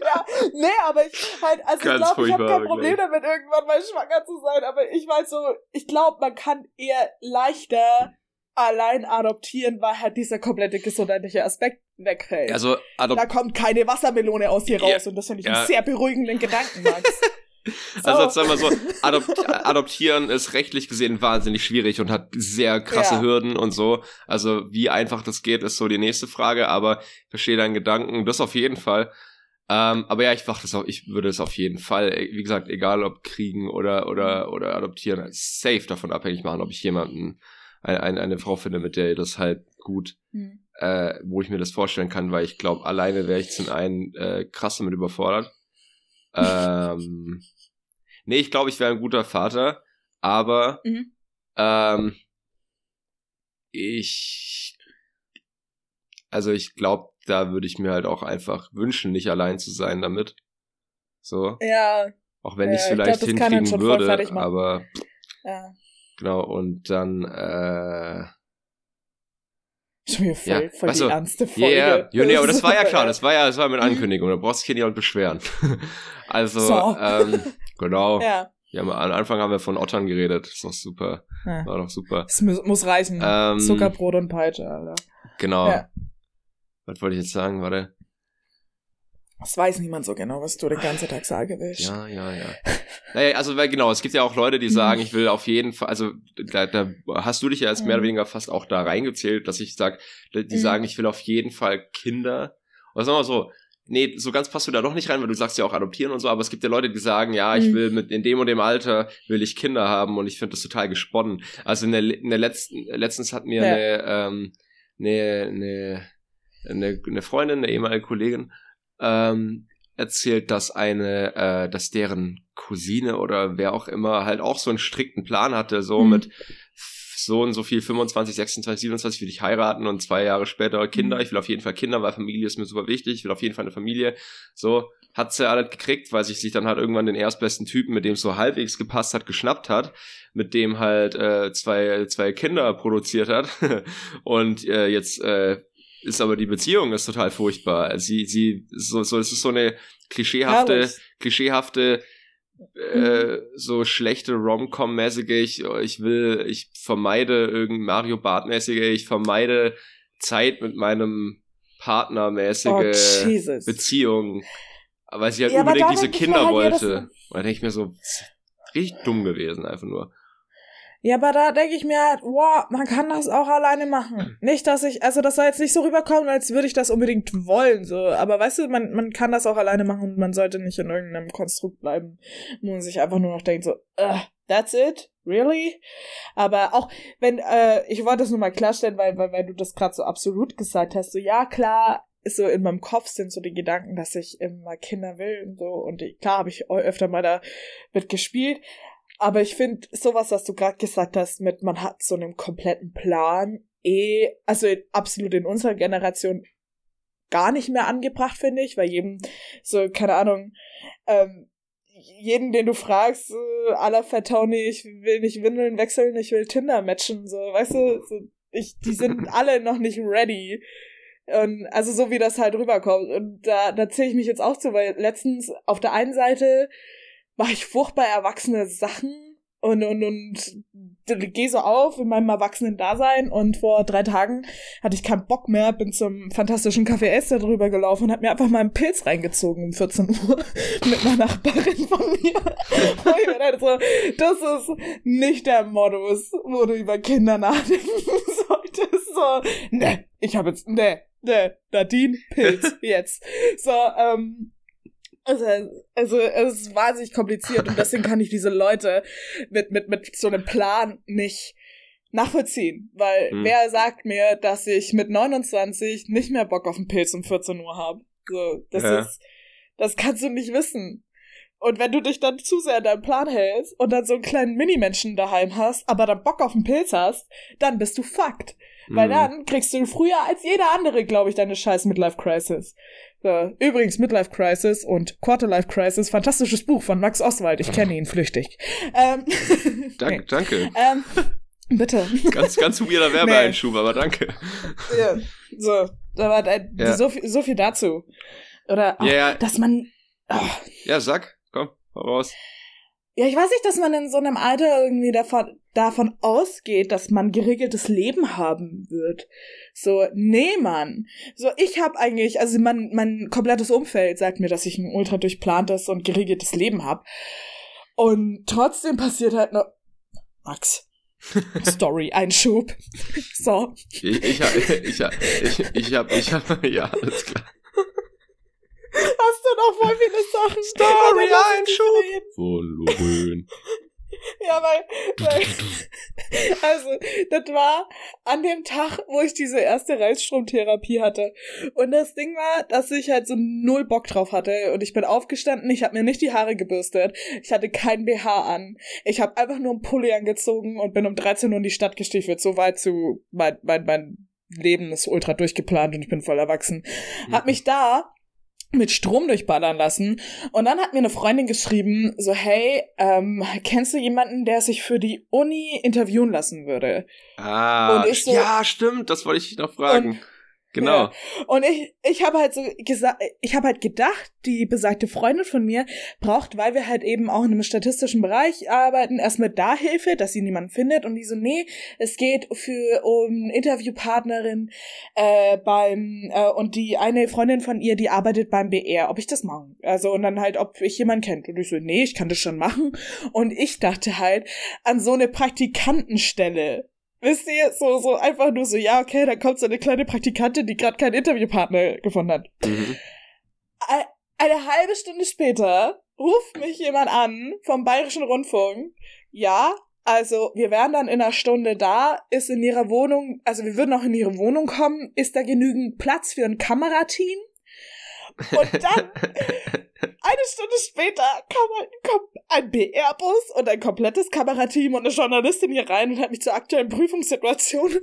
ja, nee, aber ich halt, also Ganz ich glaube, ich habe kein Problem damit, irgendwann mal schwanger zu sein, aber ich weiß so, ich glaube, man kann eher leichter allein adoptieren, weil halt dieser komplette gesundheitliche Aspekt wegfällt. Also, da kommt keine Wassermelone aus dir raus ja, und das finde ich ja. einen sehr beruhigenden Gedanken, Max. So. Also sagen wir so, adopt adoptieren ist rechtlich gesehen wahnsinnig schwierig und hat sehr krasse ja. Hürden und so. Also wie einfach das geht, ist so die nächste Frage, aber ich verstehe deinen Gedanken, das auf jeden Fall. Ähm, aber ja, ich mach das auch, ich würde es auf jeden Fall, wie gesagt, egal ob kriegen oder oder oder adoptieren, safe davon abhängig machen, ob ich jemanden, ein, ein, eine Frau finde, mit der das halt gut, mhm. äh, wo ich mir das vorstellen kann, weil ich glaube, alleine wäre ich zum einen äh, krass damit überfordert ähm, nee, ich glaube, ich wäre ein guter Vater, aber mhm. ähm, ich, also ich glaube, da würde ich mir halt auch einfach wünschen, nicht allein zu sein damit. So. Ja. Auch wenn ja, ich es vielleicht ich glaub, hinkriegen würde, aber ja. genau, und dann, äh, Schon wieder voll, Ja, voll weißt die du, ernste Folge. ja, ja, nee, aber das war ja klar, das war ja, das war mit Ankündigung, da brauchst du hier nicht beschweren. Also, So. ähm, genau. Ja, Ja, am Anfang haben wir von Ottern geredet, ist doch super, ja. war doch super. es muss, muss reichen. Ähm, Zuckerbrot und Peitsche, Alter. Genau. Ja. Was wollte ich jetzt sagen, warte? Das weiß niemand so genau, was du den ganzen Tag sagen willst. Ja, ja, ja. Naja, also weil genau, es gibt ja auch Leute, die sagen, ich will auf jeden Fall, also da, da hast du dich ja jetzt mehr oder Mhm. weniger fast auch da reingezählt, dass ich sag, die Mhm. sagen, ich will auf jeden Fall Kinder. Oder sagen wir mal so, nee, so ganz passt du da doch nicht rein, weil du sagst ja auch adoptieren und so, aber es gibt ja Leute, die sagen, ja, ich Mhm. will mit in dem und dem Alter will ich Kinder haben und ich finde das total gesponnen. Also in der, in der letzten, letztens hat mir Ja. eine, ähm, eine, eine, eine, eine Freundin, eine ehemalige Kollegin, ähm, erzählt, dass eine, äh, dass deren Cousine oder wer auch immer halt auch so einen strikten Plan hatte, so Mhm. mit so und so viel, 25, 26, 27 will ich heiraten und zwei Jahre später Kinder. Mhm. Ich will auf jeden Fall Kinder, weil Familie ist mir super wichtig. Ich will auf jeden Fall eine Familie. So hat sie alles gekriegt, weil sich sich dann halt irgendwann den erstbesten Typen, mit dem es so halbwegs gepasst hat, geschnappt hat, mit dem halt äh, zwei, zwei Kinder produziert hat. und äh, jetzt äh, ist aber die Beziehung ist total furchtbar. Also Sie, sie, so, so, es ist so eine klischeehafte, Herrlich. klischeehafte, äh, so schlechte Rom-Com-mäßige, ich, ich will, ich vermeide irgendein Mario Bart-mäßige, ich vermeide Zeit mit meinem Partner mäßige Oh. Beziehung, weil sie halt Ja, unbedingt diese Kinder halt, ja, wollte. Und da denke ich mir so, richtig dumm gewesen, einfach nur. Ja, aber da denke ich mir halt, wow, man kann das auch alleine Hm. machen. Nicht, dass ich, also das soll jetzt nicht so rüberkommen, als würde ich das unbedingt wollen, so. Aber weißt du, man, man kann das auch alleine machen und man sollte nicht in irgendeinem Konstrukt bleiben, wo man sich einfach nur noch denkt, so, uh, that's it? Really? Aber auch, wenn, äh, ich wollte das nur mal klarstellen, weil, weil, weil du das gerade so absolut gesagt hast, so, ja, klar, so in meinem Kopf sind so die Gedanken, dass ich immer Kinder will und so. Und klar habe ich öfter mal da mitgespielt. Aber ich finde sowas, was du gerade gesagt hast, mit man hat so einen kompletten Plan, eh, also absolut in unserer Generation gar nicht mehr angebracht, finde ich, weil jedem so, keine Ahnung, ähm, jeden, den du fragst, äh, aller Vertauni, ich will nicht Windeln wechseln, ich will Tinder matchen, so, weißt du, so, ich, die sind alle noch nicht ready. Und also so wie das halt rüberkommt. Und da, da zähle ich mich jetzt auch zu, weil letztens auf der einen Seite mache ich furchtbar erwachsene Sachen und, und, und gehe so auf in meinem erwachsenen Dasein und vor drei Tagen hatte ich keinen Bock mehr, bin zum fantastischen Café Esther drüber gelaufen und hab mir einfach mal einen Pilz reingezogen um 14 Uhr mit einer Nachbarin von mir. Und ich mir dachte so, das ist nicht der Modus, wo du über Kinder nachdenken solltest. So, ne, ich habe jetzt, ne, ne, Nadine, Pilz, jetzt. So, ähm, also, also es ist wahnsinnig kompliziert und deswegen kann ich diese Leute mit, mit, mit so einem Plan nicht nachvollziehen. Weil Hm. wer sagt mir, dass ich mit 29 nicht mehr Bock auf einen Pilz um 14 Uhr habe? So, das Ja. ist, das kannst du nicht wissen. Und wenn du dich dann zu sehr an deinen Plan hältst und dann so einen kleinen Minimenschen daheim hast, aber dann Bock auf einen Pilz hast, dann bist du fucked. Weil Mhm. dann kriegst du früher als jeder andere, glaube ich, deine scheiß Midlife Crisis. So, übrigens, Midlife Crisis und Quarterlife Crisis, fantastisches Buch von Max Oswald. Ich kenne ihn flüchtig. Ähm, Dank, nee. Danke. ähm, bitte. Ganz, ganz weirder Werbeeinschub, aber danke. ja, so, aber äh, Ja. so, viel, so viel dazu. Oder Ja, ja. dass man. Oh, Ja, sag, komm, hau raus. Ja, ich weiß nicht, dass man in so einem Alter irgendwie davon, davon ausgeht, dass man geregeltes Leben haben wird. So, nee, Mann. So, ich habe eigentlich, also mein, mein komplettes Umfeld sagt mir, dass ich ein ultra durchplantes und geregeltes Leben habe. Und trotzdem passiert halt noch. Max. Story-Einschub. So. Ich, ich, hab- ich, hab- ich, ich hab, ich hab, ja, alles klar. Noch voll viele Sachen? Story-Einschub. Volumen. Ja, weil, weil also, das war an dem Tag, wo ich diese erste Reizstromtherapie hatte. Und das Ding war, dass ich halt so null Bock drauf hatte. Und ich bin aufgestanden, ich habe mir nicht die Haare gebürstet. Ich hatte kein BH an. Ich habe einfach nur einen Pulli angezogen und bin um 13 Uhr in die Stadt gestiefelt. So weit zu, mein, mein, mein Leben ist ultra durchgeplant und ich bin voll erwachsen. Hab mich da mit Strom durchballern lassen. Und dann hat mir eine Freundin geschrieben, so, hey, ähm, kennst du jemanden, der sich für die Uni interviewen lassen würde? Ah, so, ja, stimmt, das wollte ich dich noch fragen. Und Genau. Ja. Und ich, ich habe halt so gesagt, ich habe halt gedacht, die besagte Freundin von mir braucht, weil wir halt eben auch in einem statistischen Bereich arbeiten, erstmal da Hilfe, dass sie niemanden findet. Und die so, nee, es geht für um Interviewpartnerin äh, beim äh, und die eine Freundin von ihr, die arbeitet beim BR, ob ich das mache. Also und dann halt, ob ich jemanden kennt. Und ich so, nee, ich kann das schon machen. Und ich dachte halt an so eine Praktikantenstelle Wisst ihr, so, so einfach nur so, ja, okay, da kommt so eine kleine Praktikantin, die gerade keinen Interviewpartner gefunden hat. Mhm. Eine halbe Stunde später ruft mich jemand an vom Bayerischen Rundfunk. Ja, also wir wären dann in einer Stunde da, ist in ihrer Wohnung, also wir würden auch in ihre Wohnung kommen, ist da genügend Platz für ein Kamerateam? Und dann Eine Stunde später kam ein, ein BR-Bus und ein komplettes Kamerateam und eine Journalistin hier rein und hat mich zur aktuellen Prüfungssituation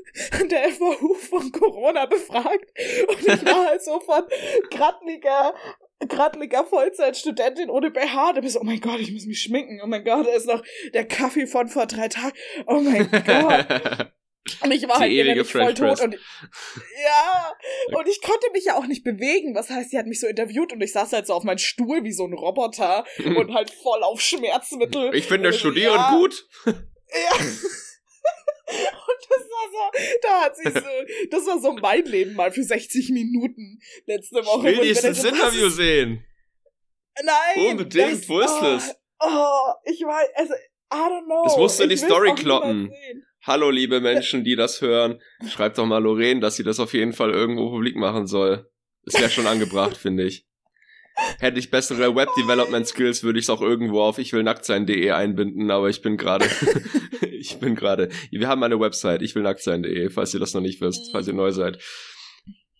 der FAU von Corona befragt. Und ich war halt so von gradliger gradliger Vollzeitstudentin ohne BH. Da bist du, oh mein Gott, ich muss mich schminken. Oh mein Gott, da ist noch der Kaffee von vor drei Tagen. Oh mein Gott. Und ich war die halt ewige voll tot und ja, und ich konnte mich ja auch nicht bewegen. Was heißt, sie hat mich so interviewt und ich saß halt so auf meinem Stuhl wie so ein Roboter und halt voll auf Schmerzmittel. Ich finde Studieren ja. gut. Ja. Und das war so, da hat sie so, das war so mein Leben mal für 60 Minuten letzte Woche. Ich will dieses Interview ist, sehen. Nein. Unbedingt, das, wo ist oh, es? Oh, ich weiß, also, I don't know. Das musst du in die Story kloppen. Hallo, liebe Menschen, die das hören. Schreibt doch mal Lorraine, dass sie das auf jeden Fall irgendwo publik machen soll. Ist ja schon angebracht, finde ich. Hätte ich bessere Web-Development-Skills, würde ich es auch irgendwo auf ich will nackt sein.de einbinden, aber ich bin gerade, ich bin gerade, wir haben eine Website, ich will nackt sein.de, falls ihr das noch nicht wisst, falls ihr neu seid.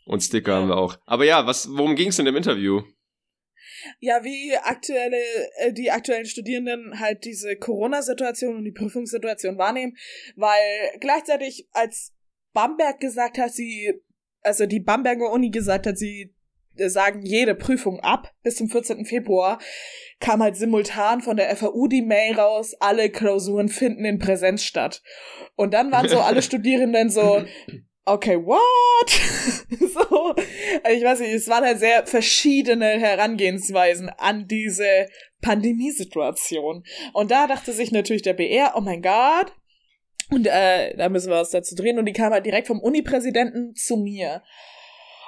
Und Sticker haben wir auch. Aber ja, was, worum ging es in dem Interview? Ja, wie aktuelle, äh, die aktuellen Studierenden halt diese Corona-Situation und die Prüfungssituation wahrnehmen, weil gleichzeitig als Bamberg gesagt hat, sie, also die Bamberger Uni gesagt hat, sie äh, sagen jede Prüfung ab bis zum 14. Februar, kam halt simultan von der FAU die Mail raus, alle Klausuren finden in Präsenz statt. Und dann waren so alle Studierenden so, okay, what? so, also ich weiß nicht, es waren halt sehr verschiedene Herangehensweisen an diese Pandemiesituation. Und da dachte sich natürlich der BR, oh mein Gott, und äh, da müssen wir was dazu drehen. Und die kam halt direkt vom Uni-Präsidenten zu mir.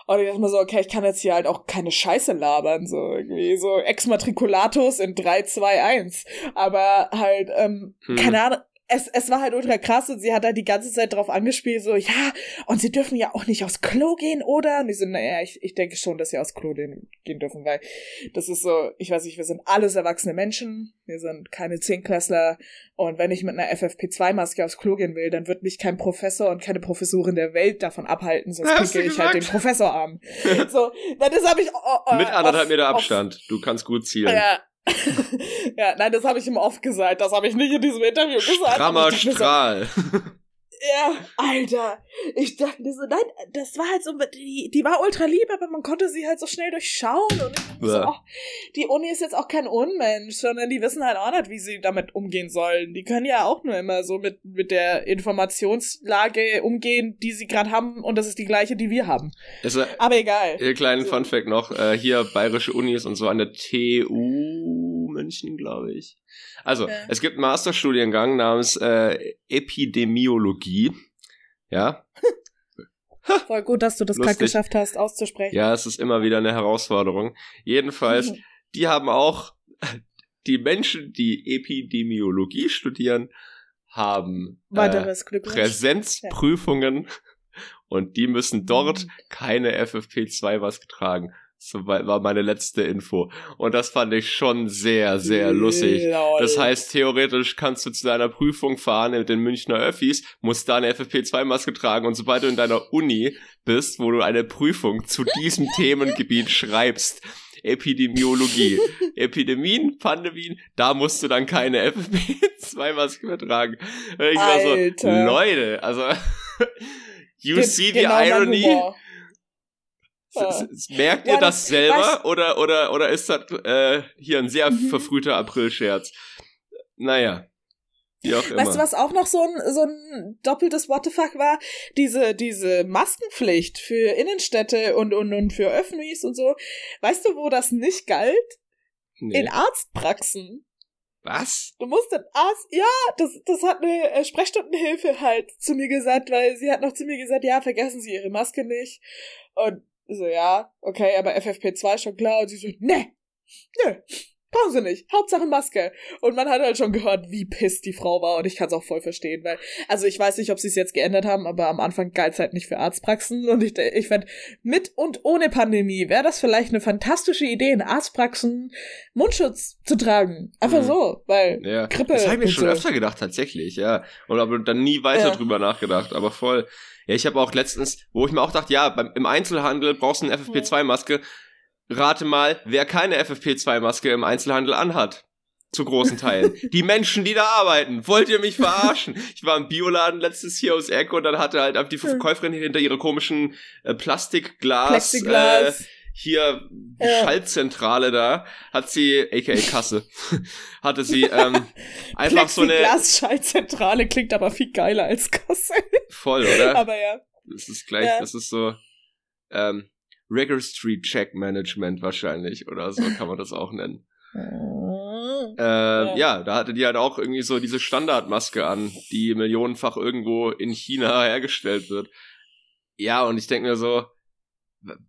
Und ich dachte mir so, okay, ich kann jetzt hier halt auch keine Scheiße labern, so irgendwie so Exmatriculatus in 3, 2, 1. Aber halt, ähm, hm. keine Ahnung, es, es war halt ultra krass und sie hat halt die ganze Zeit drauf angespielt, so, ja, und sie dürfen ja auch nicht aufs Klo gehen, oder? Und ich so, naja, ich, ich denke schon, dass sie aufs Klo gehen, gehen dürfen, weil das ist so, ich weiß nicht, wir sind alles erwachsene Menschen, wir sind keine Zehnklässler und wenn ich mit einer FFP2-Maske aufs Klo gehen will, dann wird mich kein Professor und keine Professorin der Welt davon abhalten, sonst picke ich halt den Professor an. so, das habe ich... Oh, oh, Mit anderthalb Meter Abstand, du kannst gut zielen. Ja, ja, nein, das habe ich ihm oft gesagt. Das habe ich nicht in diesem Interview gesagt. Strammer Strahl. Ja, Alter. Ich dachte so, nein, das war halt so, die, die war ultra lieb, aber man konnte sie halt so schnell durchschauen. Und ich ja. so, oh, die Uni ist jetzt auch kein Unmensch, sondern die wissen halt auch nicht, wie sie damit umgehen sollen. Die können ja auch nur immer so mit, mit der Informationslage umgehen, die sie gerade haben. Und das ist die gleiche, die wir haben. Also, aber egal. Ihr kleinen so. Funfact noch, äh, hier bayerische Unis und so an der TU München, glaube ich. Also, ja. es gibt einen Masterstudiengang namens äh, Epidemiologie. Ja. Voll gut, dass du das gerade geschafft hast, auszusprechen. Ja, es ist immer wieder eine Herausforderung. Jedenfalls, mhm. die haben auch, die Menschen, die Epidemiologie studieren, haben äh, Präsenzprüfungen ja. und die müssen dort mhm. keine FFP2 was getragen. So war meine letzte Info. Und das fand ich schon sehr, sehr lustig. Lol. Das heißt, theoretisch kannst du zu deiner Prüfung fahren mit den Münchner Öffis, musst da eine FFP2-Maske tragen und sobald du in deiner Uni bist, wo du eine Prüfung zu diesem Themengebiet schreibst, Epidemiologie, Epidemien, Pandemien, da musst du dann keine FFP2-Maske mehr tragen. Ich war so, Leute, also, you Ge see the genau irony? Merkt ihr ja, das, das selber oder, oder, oder ist das äh, hier ein sehr mhm. verfrühter April-Scherz? Naja. Weißt du, was auch noch so ein, so ein doppeltes What the fuck war? Diese, diese Maskenpflicht für Innenstädte und, und, und für Öffnis und so. Weißt du, wo das nicht galt? Nee. In Arztpraxen. Was? Du musst den Arzt, ja, das, das hat eine äh, Sprechstundenhilfe halt zu mir gesagt, weil sie hat noch zu mir gesagt, ja, vergessen Sie Ihre Maske nicht. Und so, ja, okay, aber FFP2 schon klar. Und sie so, ne, nö, Brauchen sie nicht. Hauptsache Maske. Und man hat halt schon gehört, wie pisst die Frau war. Und ich kann es auch voll verstehen, weil, also ich weiß nicht, ob sie es jetzt geändert haben, aber am Anfang galt es halt nicht für Arztpraxen. Und ich, ich fand, mit und ohne Pandemie wäre das vielleicht eine fantastische Idee, in Arztpraxen Mundschutz zu tragen. Einfach mhm. so, weil ja. Grippe. Das habe ich mir schon so. öfter gedacht, tatsächlich, ja. Und aber dann nie weiter ja. drüber nachgedacht. Aber voll. Ja, ich habe auch letztens, wo ich mir auch dachte, ja, beim, im Einzelhandel brauchst du eine FFP2-Maske. Rate mal, wer keine FFP2-Maske im Einzelhandel anhat. Zu großen Teilen. die Menschen, die da arbeiten. Wollt ihr mich verarschen? Ich war im Bioladen letztes hier aus Eck und dann hatte halt die Verkäuferin hinter ihre komischen äh, Plastikglas, Plexiglas. Äh, hier ja. Schaltzentrale da, hat sie, aka Kasse, hatte sie ähm, einfach so eine. Glas-Schaltzentrale klingt aber viel geiler als Kasse. Voll, oder? Aber ja. Das ist gleich, ja. das ist so, ähm, Registry Check Management wahrscheinlich oder so kann man das auch nennen. äh, ja. ja. da hatte die halt auch irgendwie so diese Standardmaske an, die millionenfach irgendwo in China hergestellt wird. Ja, und ich denke mir so,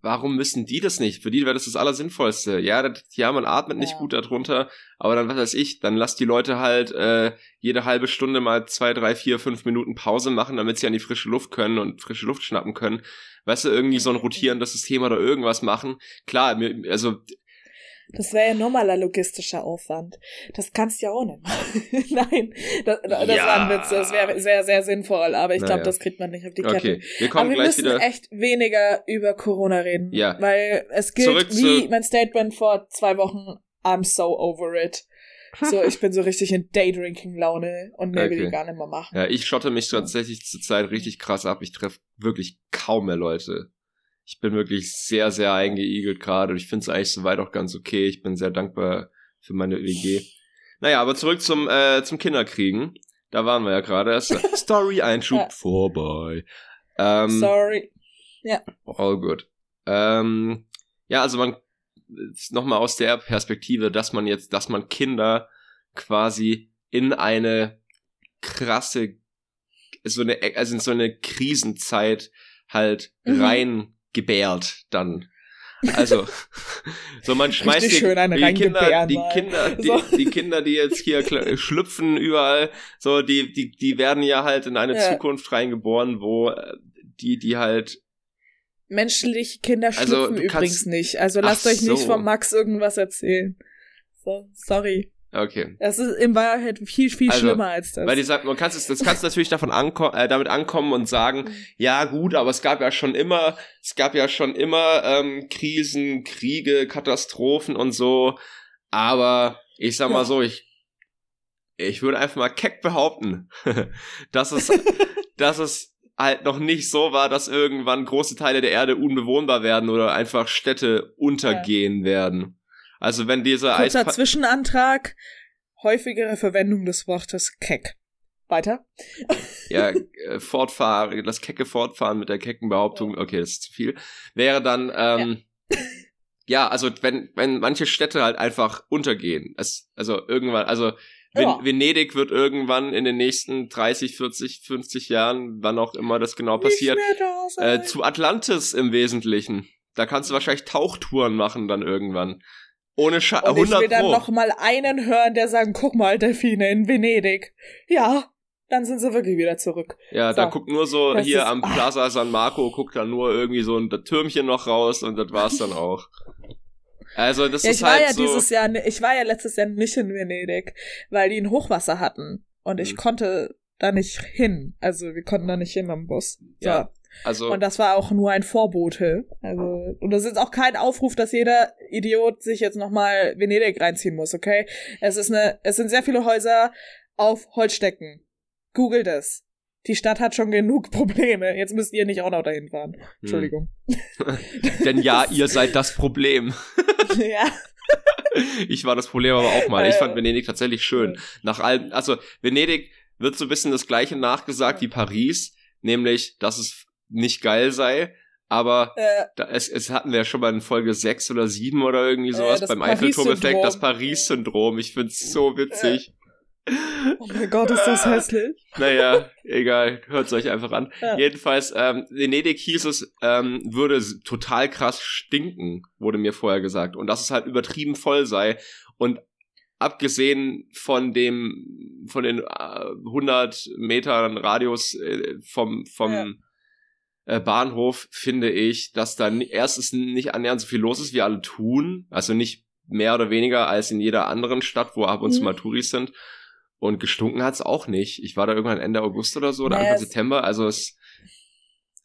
warum müssen die das nicht? Für die wäre das das Allersinnvollste. Ja, das, ja, man atmet nicht ja. gut darunter, aber dann, was weiß ich, dann lass die Leute halt äh, jede halbe Stunde mal zwei, drei, vier, fünf Minuten Pause machen, damit sie an die frische Luft können und frische Luft schnappen können weißt du, irgendwie so ein rotierendes System oder irgendwas machen. Klar, also das wäre ja normaler logistischer Aufwand. Das kannst du ja auch nicht machen. Nein, das, das ja. war ein Witz. Das wäre sehr, sehr sinnvoll, aber ich glaube, naja. das kriegt man nicht auf die Kette. Okay, wir kommen aber wir gleich müssen wieder. echt weniger über Corona reden. Ja. Weil es gilt Zurück wie mein Statement vor zwei Wochen, I'm so over it. So, ich bin so richtig in Daydrinking-Laune und mehr okay. will ich gar nicht mehr machen. Ja, ich schotte mich tatsächlich zurzeit richtig krass ab. Ich treffe wirklich kaum mehr Leute. Ich bin wirklich sehr, sehr eingeigelt gerade und ich finde es eigentlich soweit auch ganz okay. Ich bin sehr dankbar für meine WG. Naja, aber zurück zum, äh, zum Kinderkriegen. Da waren wir ja gerade. Story-Einschub ja. vorbei. Ähm, Sorry. Ja. All good. Ähm, ja, also man nochmal aus der Perspektive, dass man jetzt, dass man Kinder quasi in eine krasse, so eine, also in so eine Krisenzeit halt mhm. rein gebärt dann. Also, so man schmeißt die, die, Kinder, die Kinder, die, so. die, Kinder, die jetzt hier schlüpfen überall, so die, die, die werden ja halt in eine ja. Zukunft reingeboren, wo äh, die, die halt Menschliche Kinder also, schlüpfen also, übrigens nicht. Also lasst euch nicht so. von Max irgendwas erzählen. So, sorry. Okay. Das ist in Wahrheit viel, viel also, schlimmer als das. Weil die sagt, man kann es, das kannst du natürlich davon ankommen, äh, damit ankommen und sagen, mhm. ja gut, aber es gab ja schon immer, es gab ja schon immer ähm, Krisen, Kriege, Katastrophen und so. Aber ich sag mal ja. so, ich ich würde einfach mal keck behaupten, dass es, dass es halt noch nicht so war, dass irgendwann große Teile der Erde unbewohnbar werden oder einfach Städte untergehen ja. werden. Also wenn dieser Kurzer Eispa Zwischenantrag, häufigere Verwendung des Wortes keck. Weiter. ja, äh, fortfahren, das kecke Fortfahren mit der kecken Behauptung, okay, das ist zu viel, wäre dann, ähm, ja. ja, also wenn, wenn manche Städte halt einfach untergehen, es, also irgendwann, also ja. Venedig wird irgendwann in den nächsten 30, 40, 50 Jahren, wann auch immer das genau passiert, äh, zu Atlantis im Wesentlichen. Da kannst du wahrscheinlich Tauchtouren machen dann irgendwann. Ohne Scha Und 100 ich will dann Pro. noch mal einen hören, der sagen, guck mal, Delfine in Venedig. Ja, dann sind sie wirklich wieder zurück. Ja, so. da guckt nur so das hier ist, am Plaza San Marco, guckt da nur irgendwie so ein Türmchen noch raus und das war's dann auch. Also das ja, ist ich halt war ja so dieses Jahr, ich war ja letztes Jahr nicht in Venedig, weil die ein Hochwasser hatten und ich mhm. konnte da nicht hin. Also wir konnten da nicht hin am Bus. So. Ja. Also und das war auch nur ein Vorbote. Also und das ist auch kein Aufruf, dass jeder Idiot sich jetzt nochmal Venedig reinziehen muss, okay? Es ist eine, es sind sehr viele Häuser auf Holzstecken. Google das. die Stadt hat schon genug Probleme. Jetzt müsst ihr nicht auch noch dahin fahren. Hm. Entschuldigung. Hm. Denn ja, ihr seid das Problem. ja. Ich war das Problem aber auch mal. Ich fand äh. Venedig tatsächlich schön. Nach allem, also Venedig wird so ein bisschen das gleiche nachgesagt wie Paris, nämlich, dass es nicht geil sei. Aber äh, da, es, es hatten wir ja schon mal in Folge 6 oder 7 oder irgendwie äh, sowas äh, beim Eiffelturm-Effekt, das Paris-Syndrom. Ich find's so witzig. Oh mein Gott, ist das hässlich. Naja, egal, hört's euch einfach an. Ja. Jedenfalls, ähm, Venedig hieß es, ähm, würde total krass stinken, wurde mir vorher gesagt. Und dass es halt übertrieben voll sei. Und abgesehen von dem, von den äh, 100 Metern Radius äh, vom, vom ja. Äh, Bahnhof, finde ich, dass da erstens nicht annähernd so viel los ist, wie alle tun. Also nicht mehr oder weniger als in jeder anderen Stadt, wo ab und mhm. zu mal Touris sind. Und gestunken hat's auch nicht. Ich war da irgendwann Ende August oder so oder Anfang September. Also es,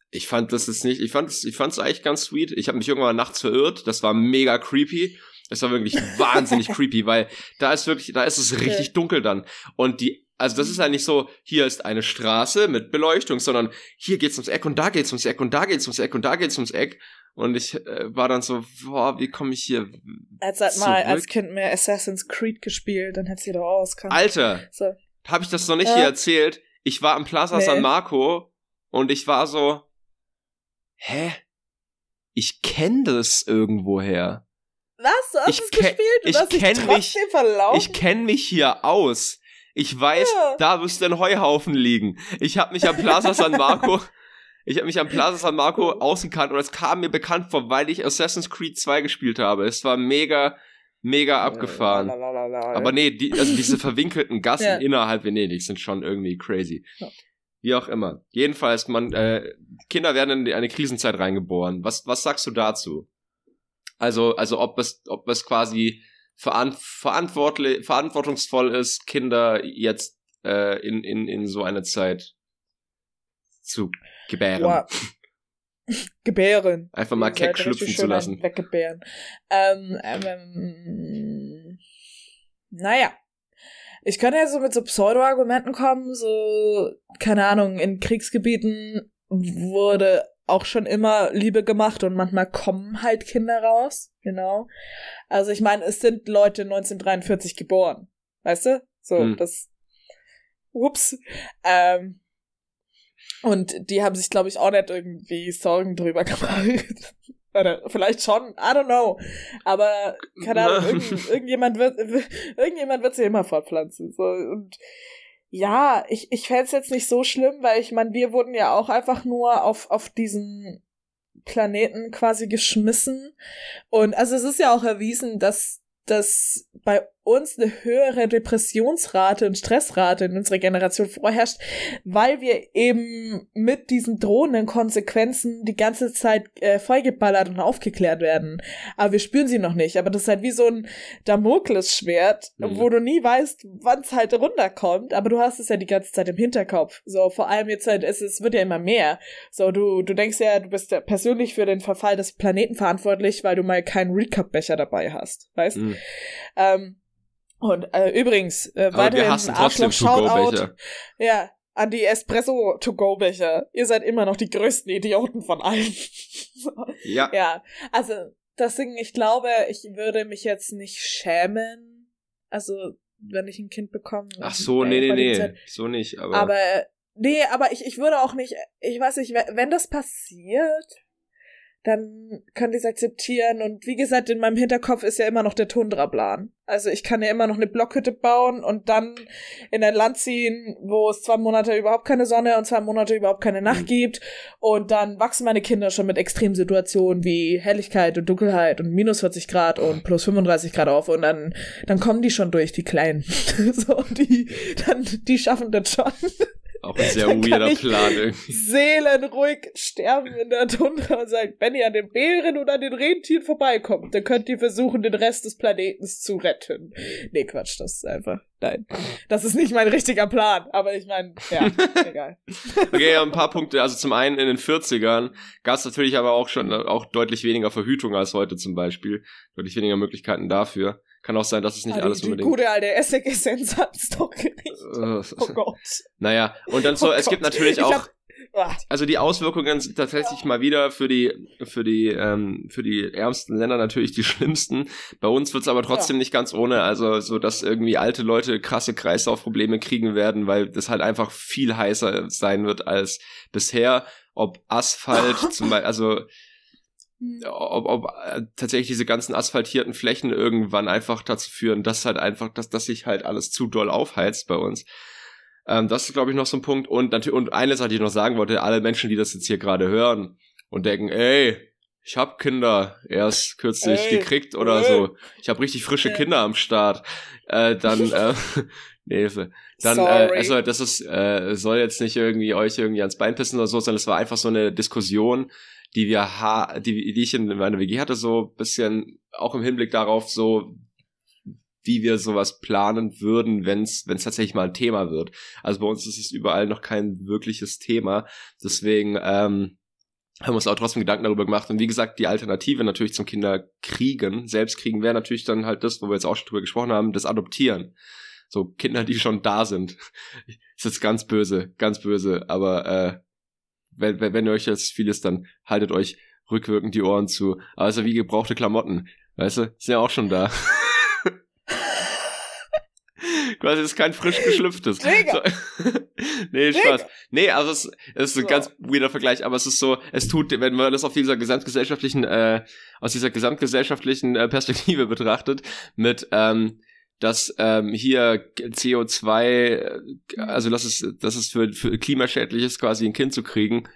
ich fand das jetzt nicht, ich fand es, ich fand's eigentlich ganz sweet. Ich habe mich irgendwann nachts verirrt. Das war mega creepy. Es war wirklich wahnsinnig creepy, weil da ist wirklich, da ist es richtig dunkel dann. Und die, also das ist halt nicht so, hier ist eine Straße mit Beleuchtung, sondern hier geht's ums Eck und da geht's ums Eck und da geht's ums Eck und da geht's ums Eck. Und ich äh, war dann so, boah, wie komme ich hier? Als halt mal als Kind mehr Assassin's Creed gespielt, dann hätt's doch auskommen. Alter, so. habe ich das noch nicht äh? hier erzählt? Ich war im Plaza nee. San Marco und ich war so, hä? Ich kenne das irgendwoher. Was? Du hast ich es gespielt? Du ich hast kenn mich, verlaufen? Ich kenne mich hier aus. Ich weiß, ja. da müsste ein Heuhaufen liegen. Ich habe mich am Plaza San Marco Ich habe mich am Plaza San Marco ausgekannt und es kam mir bekannt vor, weil ich Assassin's Creed 2 gespielt habe. Es war mega, mega abgefahren. Lalalala, Aber nee, die, also diese verwinkelten Gassen ja. innerhalb Venedigs sind schon irgendwie crazy. Wie auch immer. Jedenfalls, man, äh, Kinder werden in eine Krisenzeit reingeboren. Was, was sagst du dazu? Also, also ob es, ob es quasi verantwortlich, verantwortungsvoll ist, Kinder jetzt äh, in, in, in so eine Zeit zu gebären. Wow. gebären. Einfach mal keck schlüpfen zu lassen. Weggebären. Ähm, ähm, ähm, naja. Ich könnte ja so mit so Pseudo-Argumenten kommen, so, keine Ahnung, in Kriegsgebieten wurde auch schon immer Liebe gemacht und manchmal kommen halt Kinder raus, genau. Also ich meine, es sind Leute 1943 geboren, weißt du? So, hm. das, ups, ähm, und die haben sich, glaube ich, auch nicht irgendwie Sorgen drüber gemacht. Oder vielleicht schon, I don't know. Aber, keine Ahnung, irgend, irgendjemand wird, irgendjemand wird sie immer fortpflanzen. So. Und ja, ich, ich fände jetzt nicht so schlimm, weil ich meine, wir wurden ja auch einfach nur auf, auf diesen Planeten quasi geschmissen. Und also es ist ja auch erwiesen, dass, dass bei uns eine höhere Depressionsrate und Stressrate in unserer Generation vorherrscht, weil wir eben mit diesen drohenden Konsequenzen die ganze Zeit äh, vollgeballert und aufgeklärt werden. Aber wir spüren sie noch nicht. Aber das ist halt wie so ein Damoklesschwert, mhm. wo du nie weißt, wann es halt runterkommt. Aber du hast es ja die ganze Zeit im Hinterkopf. So, vor allem jetzt halt, es, es wird ja immer mehr. So, du, du denkst ja, du bist ja persönlich für den Verfall des Planeten verantwortlich, weil du mal keinen Recap-Becher dabei hast. Weißt? Mhm. Ähm, und äh, übrigens, äh, weiterhin Arschloch Shoutout. Ja, an die Espresso to go Becher. Ihr seid immer noch die größten Idioten von allen. ja. Ja, also deswegen ich glaube, ich würde mich jetzt nicht schämen. Also, wenn ich ein Kind bekomme. Ach so, nee, nee, nee, so nicht, aber Aber nee, aber ich ich würde auch nicht, ich weiß nicht, wenn das passiert, dann könnte ich es akzeptieren. Und wie gesagt, in meinem Hinterkopf ist ja immer noch der Tundra-Plan. Also ich kann ja immer noch eine Blockhütte bauen und dann in ein Land ziehen, wo es zwei Monate überhaupt keine Sonne und zwei Monate überhaupt keine Nacht mhm. gibt. Und dann wachsen meine Kinder schon mit Extremsituationen wie Helligkeit und Dunkelheit und minus 40 Grad und plus 35 Grad auf. Und dann, dann kommen die schon durch, die Kleinen. so, die, dann, die schaffen das schon. Auch ein sehr weirder Plan irgendwie. Seelenruhig sterben in der Tundra und sagen, wenn ihr an den Bären oder an den Rentieren vorbeikommt, dann könnt ihr versuchen, den Rest des Planetens zu retten. Nee, Quatsch, das ist einfach, nein. Das ist nicht mein richtiger Plan, aber ich meine, ja, egal. Okay, ja, ein paar Punkte. Also zum einen in den 40ern gab es natürlich aber auch schon auch deutlich weniger Verhütung als heute zum Beispiel. Deutlich weniger Möglichkeiten dafür. Kann auch sein, dass es nicht ah, alles die, unbedingt. Die gute alte Essig-Essenz hat's doch nicht. oh Gott. Naja, und dann so, oh es Gott. gibt natürlich auch. Also die Auswirkungen sind tatsächlich mal wieder für die für die ähm, für die ärmsten Länder natürlich die schlimmsten. Bei uns wird's aber trotzdem ja. nicht ganz ohne. Also so, dass irgendwie alte Leute krasse Kreislaufprobleme kriegen werden, weil das halt einfach viel heißer sein wird als bisher. Ob Asphalt zum Beispiel, also. Ob, ob äh, tatsächlich diese ganzen asphaltierten Flächen irgendwann einfach dazu führen, dass halt einfach, dass, dass sich halt alles zu doll aufheizt bei uns. Ähm, das ist, glaube ich, noch so ein Punkt. Und, natürlich und eine Sache, die ich noch sagen wollte, alle Menschen, die das jetzt hier gerade hören und denken, ey, ich hab Kinder erst kürzlich ey, gekriegt oder ey. so. Ich habe richtig frische Kinder am Start. Äh, dann, äh, nee, dann, äh, also das ist, äh, soll jetzt nicht irgendwie euch irgendwie ans Bein pissen oder so, sondern es war einfach so eine Diskussion, die wir ha die, die ich in meiner WG hatte, so bisschen auch im Hinblick darauf, so wie wir sowas planen würden, wenn es tatsächlich mal ein Thema wird. Also bei uns ist es überall noch kein wirkliches Thema. Deswegen ähm, haben wir uns auch trotzdem Gedanken darüber gemacht. Und wie gesagt, die Alternative natürlich zum Kinderkriegen, Selbstkriegen, wäre natürlich dann halt das, wo wir jetzt auch schon drüber gesprochen haben, das Adoptieren. So Kinder, die schon da sind. ist jetzt ganz böse, ganz böse, aber äh, wenn, wenn, ihr euch jetzt vieles, dann haltet euch rückwirkend die Ohren zu. Also wie gebrauchte Klamotten. Weißt du, sind ja auch schon da. Quasi ist kein frisch geschlüpftes. So. nee, Spaß. Nee, also es, es ist ein ganz weirder Vergleich, aber es ist so, es tut, wenn man das auf dieser gesamtgesellschaftlichen, äh, aus dieser gesamtgesellschaftlichen äh, Perspektive betrachtet, mit ähm, dass ähm, hier CO2, äh, also das ist, das ist für, für klimaschädlich ist, quasi ein Kind zu kriegen.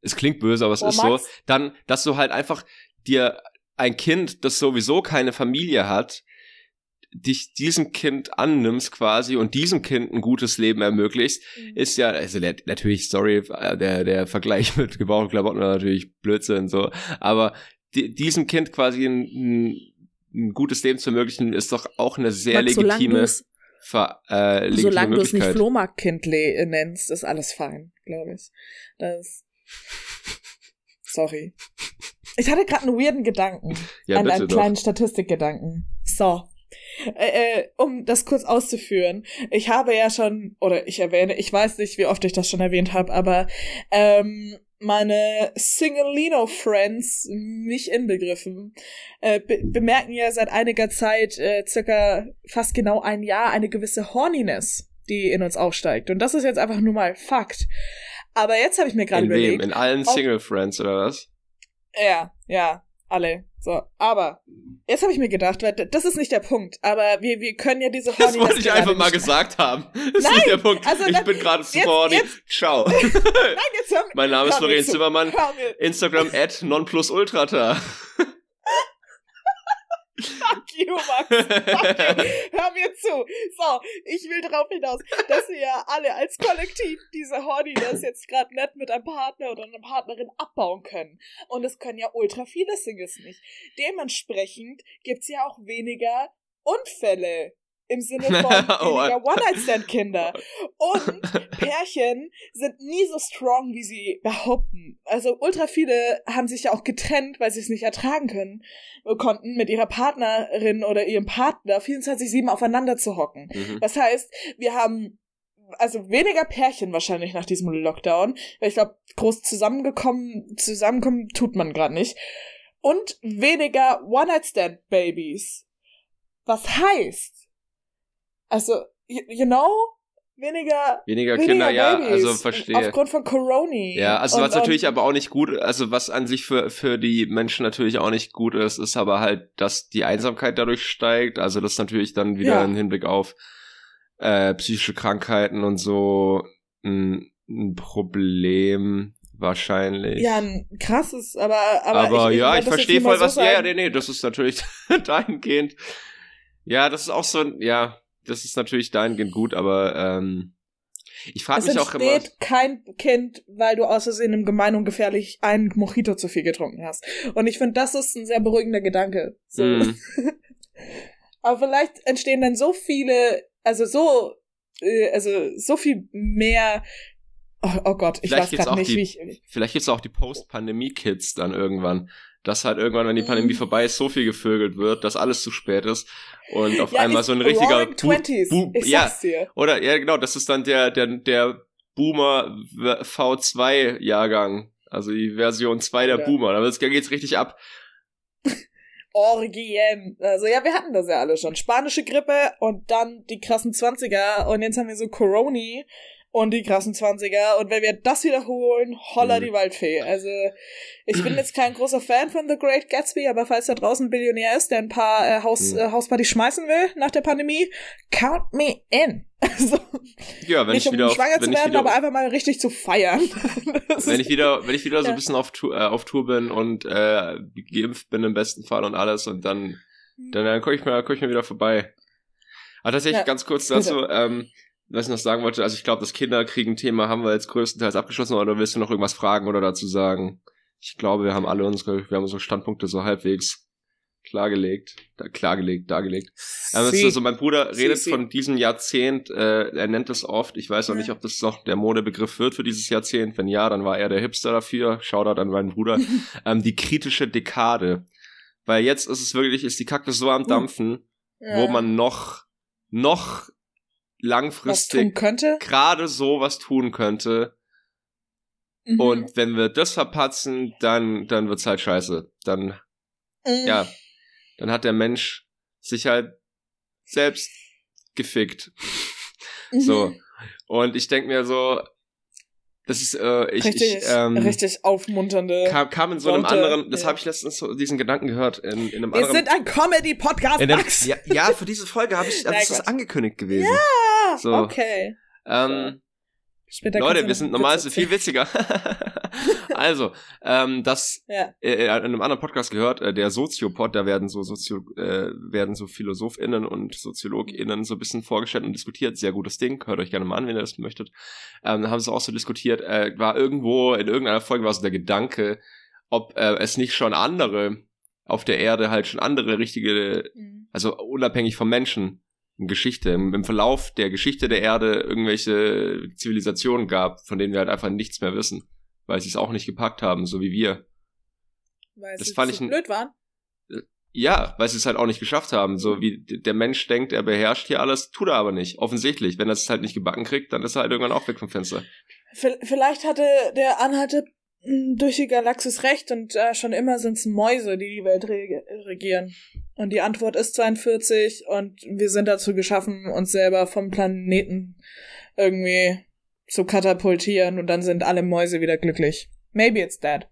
Es klingt böse, aber es oh, ist Max. so. Dann, dass du halt einfach dir ein Kind, das sowieso keine Familie hat, dich diesem Kind annimmst quasi und diesem Kind ein gutes Leben ermöglicht, mhm. ist ja, also natürlich, sorry, äh, der, der Vergleich mit gebrauchten Klamotten war natürlich Blödsinn so, aber die, diesem Kind quasi ein, ein ein gutes Leben zu ermöglichen, ist doch auch eine sehr Max, legitime, ver, äh, legitime solange du es nicht Flohmarktkind nennst, ist alles fein, glaube ich. Das Sorry. Ich hatte gerade einen weirden Gedanken. Ja, einen, einen kleinen Statistikgedanken. So. Äh, äh, um das kurz auszuführen, ich habe ja schon, oder ich erwähne, ich weiß nicht, wie oft ich das schon erwähnt habe, aber ähm, meine Singalino-Friends, mich inbegriffen, äh, be bemerken ja seit einiger Zeit, äh, circa fast genau ein Jahr, eine gewisse Horniness, die in uns aufsteigt. Und das ist jetzt einfach nur mal Fakt. Aber jetzt habe ich mir gerade überlegt. In allen Single-Friends, oder was? Ja, ja, alle. So, aber jetzt habe ich mir gedacht, weil das ist nicht der Punkt, aber wir, wir können ja diese Horniness Das wollte ich einfach mal gesagt haben. Das Nein, ist nicht der Punkt. Also, ich bin gerade zu horny. Ciao. Nein, jetzt hör, Mein Name ist Lorenz Zimmermann. Instagram at nonplusultrata. Fuck you, Max. Fuck you. Hör mir zu. So, ich will darauf hinaus, dass wir ja alle als Kollektiv diese Horniness jetzt gerade nett mit einem Partner oder einer Partnerin abbauen können. Und es können ja ultra viele Singles nicht. Dementsprechend gibt's ja auch weniger Unfälle im Sinne von oh, weniger One-Night-Stand-Kinder. Und Pärchen sind nie so strong, wie sie behaupten. Also ultra viele haben sich ja auch getrennt, weil sie es nicht ertragen können, konnten, mit ihrer Partnerin oder ihrem Partner 24-7 aufeinander zu hocken. Mhm. Das heißt, wir haben also weniger Pärchen wahrscheinlich nach diesem Lockdown, weil ich glaube, groß zusammengekommen, zusammenkommen tut man gerade nicht. Und weniger One-Night-Stand-Babys. Was heißt, also, you, know, weniger weniger Kinder, ja, also verstehe. Aufgrund von Corona. Ja, also und, was natürlich aber auch nicht gut, also was an sich für für die Menschen natürlich auch nicht gut ist, ist aber halt, dass die Einsamkeit dadurch steigt. Also das ist natürlich dann wieder ja. im Hinblick auf äh, psychische Krankheiten und so ein, ein Problem wahrscheinlich. Ja, ein krasses, aber aber, aber ich, ja, ich verstehe voll was. So ja, ja, nee, nee, das ist natürlich dahingehend. Ja, das ist auch so ein, ja, das ist natürlich dahingehend gut, aber ähm, ich frage mich auch immer. Es entsteht kein Kind, weil du aus Versehen im Gemein und gefährlich einen Mojito zu viel getrunken hast. Und ich finde, das ist ein sehr beruhigender Gedanke. So. Mm. aber vielleicht entstehen dann so viele, also so, äh, also so viel mehr Oh, oh Gott, ich weiß gerade nicht, die, wie ich. Vielleicht gibt's auch die Post-Pandemie-Kids dann irgendwann. Dass halt irgendwann, wenn die Pandemie mm. vorbei ist, so viel gevögelt wird, dass alles zu spät ist. Und auf ja, einmal so ein richtiger. Bu Bu ja, oder ja, genau, das ist dann der, der, der Boomer V2-Jahrgang. Also die Version 2 der ja. Boomer. Da geht's richtig ab. Orgien. Also ja, wir hatten das ja alle schon. Spanische Grippe und dann die krassen 20er und jetzt haben wir so Coroni und die krassen 20er. Und wenn wir das wiederholen, holla mhm. die Waldfee. Also, ich bin jetzt kein großer Fan von The Great Gatsby, aber falls da draußen ein Billionär ist, der ein paar äh, Haus, mhm. äh, Hauspartys schmeißen will nach der Pandemie, count me in. Also, ja, wenn nicht ich wieder um schwanger auf, zu werden, aber einfach mal richtig zu feiern. wenn ich wieder, wenn ich wieder so ein bisschen auf Tour, äh, auf Tour bin und äh, geimpft bin im besten Fall und alles und dann, mhm. dann, dann komme ich mal, komm ich mir wieder vorbei. Aber tatsächlich ja, ganz kurz dazu, ähm, was ich noch sagen wollte, also ich glaube, das Kinderkriegen-Thema haben wir jetzt größtenteils abgeschlossen, oder willst du noch irgendwas fragen oder dazu sagen? Ich glaube, wir haben alle unsere, wir haben unsere Standpunkte so halbwegs klargelegt, da, klargelegt, dargelegt. Aber ähm, also mein Bruder redet sie, von diesem Jahrzehnt, äh, er nennt es oft, ich weiß noch ja. nicht, ob das noch der Modebegriff wird für dieses Jahrzehnt. Wenn ja, dann war er der Hipster dafür. Shoutout an meinen Bruder. ähm, die kritische Dekade. Weil jetzt ist es wirklich, ist die Kacke so am uh. Dampfen, ja. wo man noch, noch langfristig gerade so was tun könnte. Mhm. Und wenn wir das verpatzen, dann, dann wird's halt scheiße. Dann, mhm. ja, dann hat der Mensch sich halt selbst gefickt. Mhm. So. Und ich denk mir so, das ist, äh, ich, richtig, ich, ähm, richtig aufmunternde. Kam, kam in so einem Worte, anderen, das ja. habe ich letztens so diesen Gedanken gehört, in, in einem Wir anderen. Wir sind ein Comedy-Podcast, Max. Ja, ja, für diese Folge habe ich, also ist das angekündigt gewesen. Ja, so. okay. Ähm, Später Leute, wir sind normalerweise viel witziger. also, ähm, das ja. äh, in einem anderen Podcast gehört, äh, der Soziopod, da werden so Sozio äh, werden so PhilosophInnen und SoziologInnen so ein bisschen vorgestellt und diskutiert. Sehr gutes Ding, hört euch gerne mal an, wenn ihr das möchtet. Ähm, da haben sie auch so diskutiert, äh, war irgendwo, in irgendeiner Folge war so der Gedanke, ob äh, es nicht schon andere auf der Erde halt schon andere richtige, mhm. also unabhängig vom Menschen, Geschichte, im, im, Verlauf der Geschichte der Erde irgendwelche Zivilisationen gab, von denen wir halt einfach nichts mehr wissen, weil sie es auch nicht gepackt haben, so wie wir. Weil das sie fand ich blöd waren? Äh, ja, weil sie es halt auch nicht geschafft haben. So wie der Mensch denkt, er beherrscht hier alles, tut er aber nicht. Offensichtlich. Wenn er es halt nicht gebacken kriegt, dann ist er halt irgendwann auch weg vom Fenster. Vielleicht hatte der Anhalte durch die Galaxis recht und äh, schon immer sind es Mäuse, die die Welt re regieren. Und die Antwort ist 42 und wir sind dazu geschaffen, uns selber vom Planeten irgendwie zu katapultieren und dann sind alle Mäuse wieder glücklich. Maybe it's that.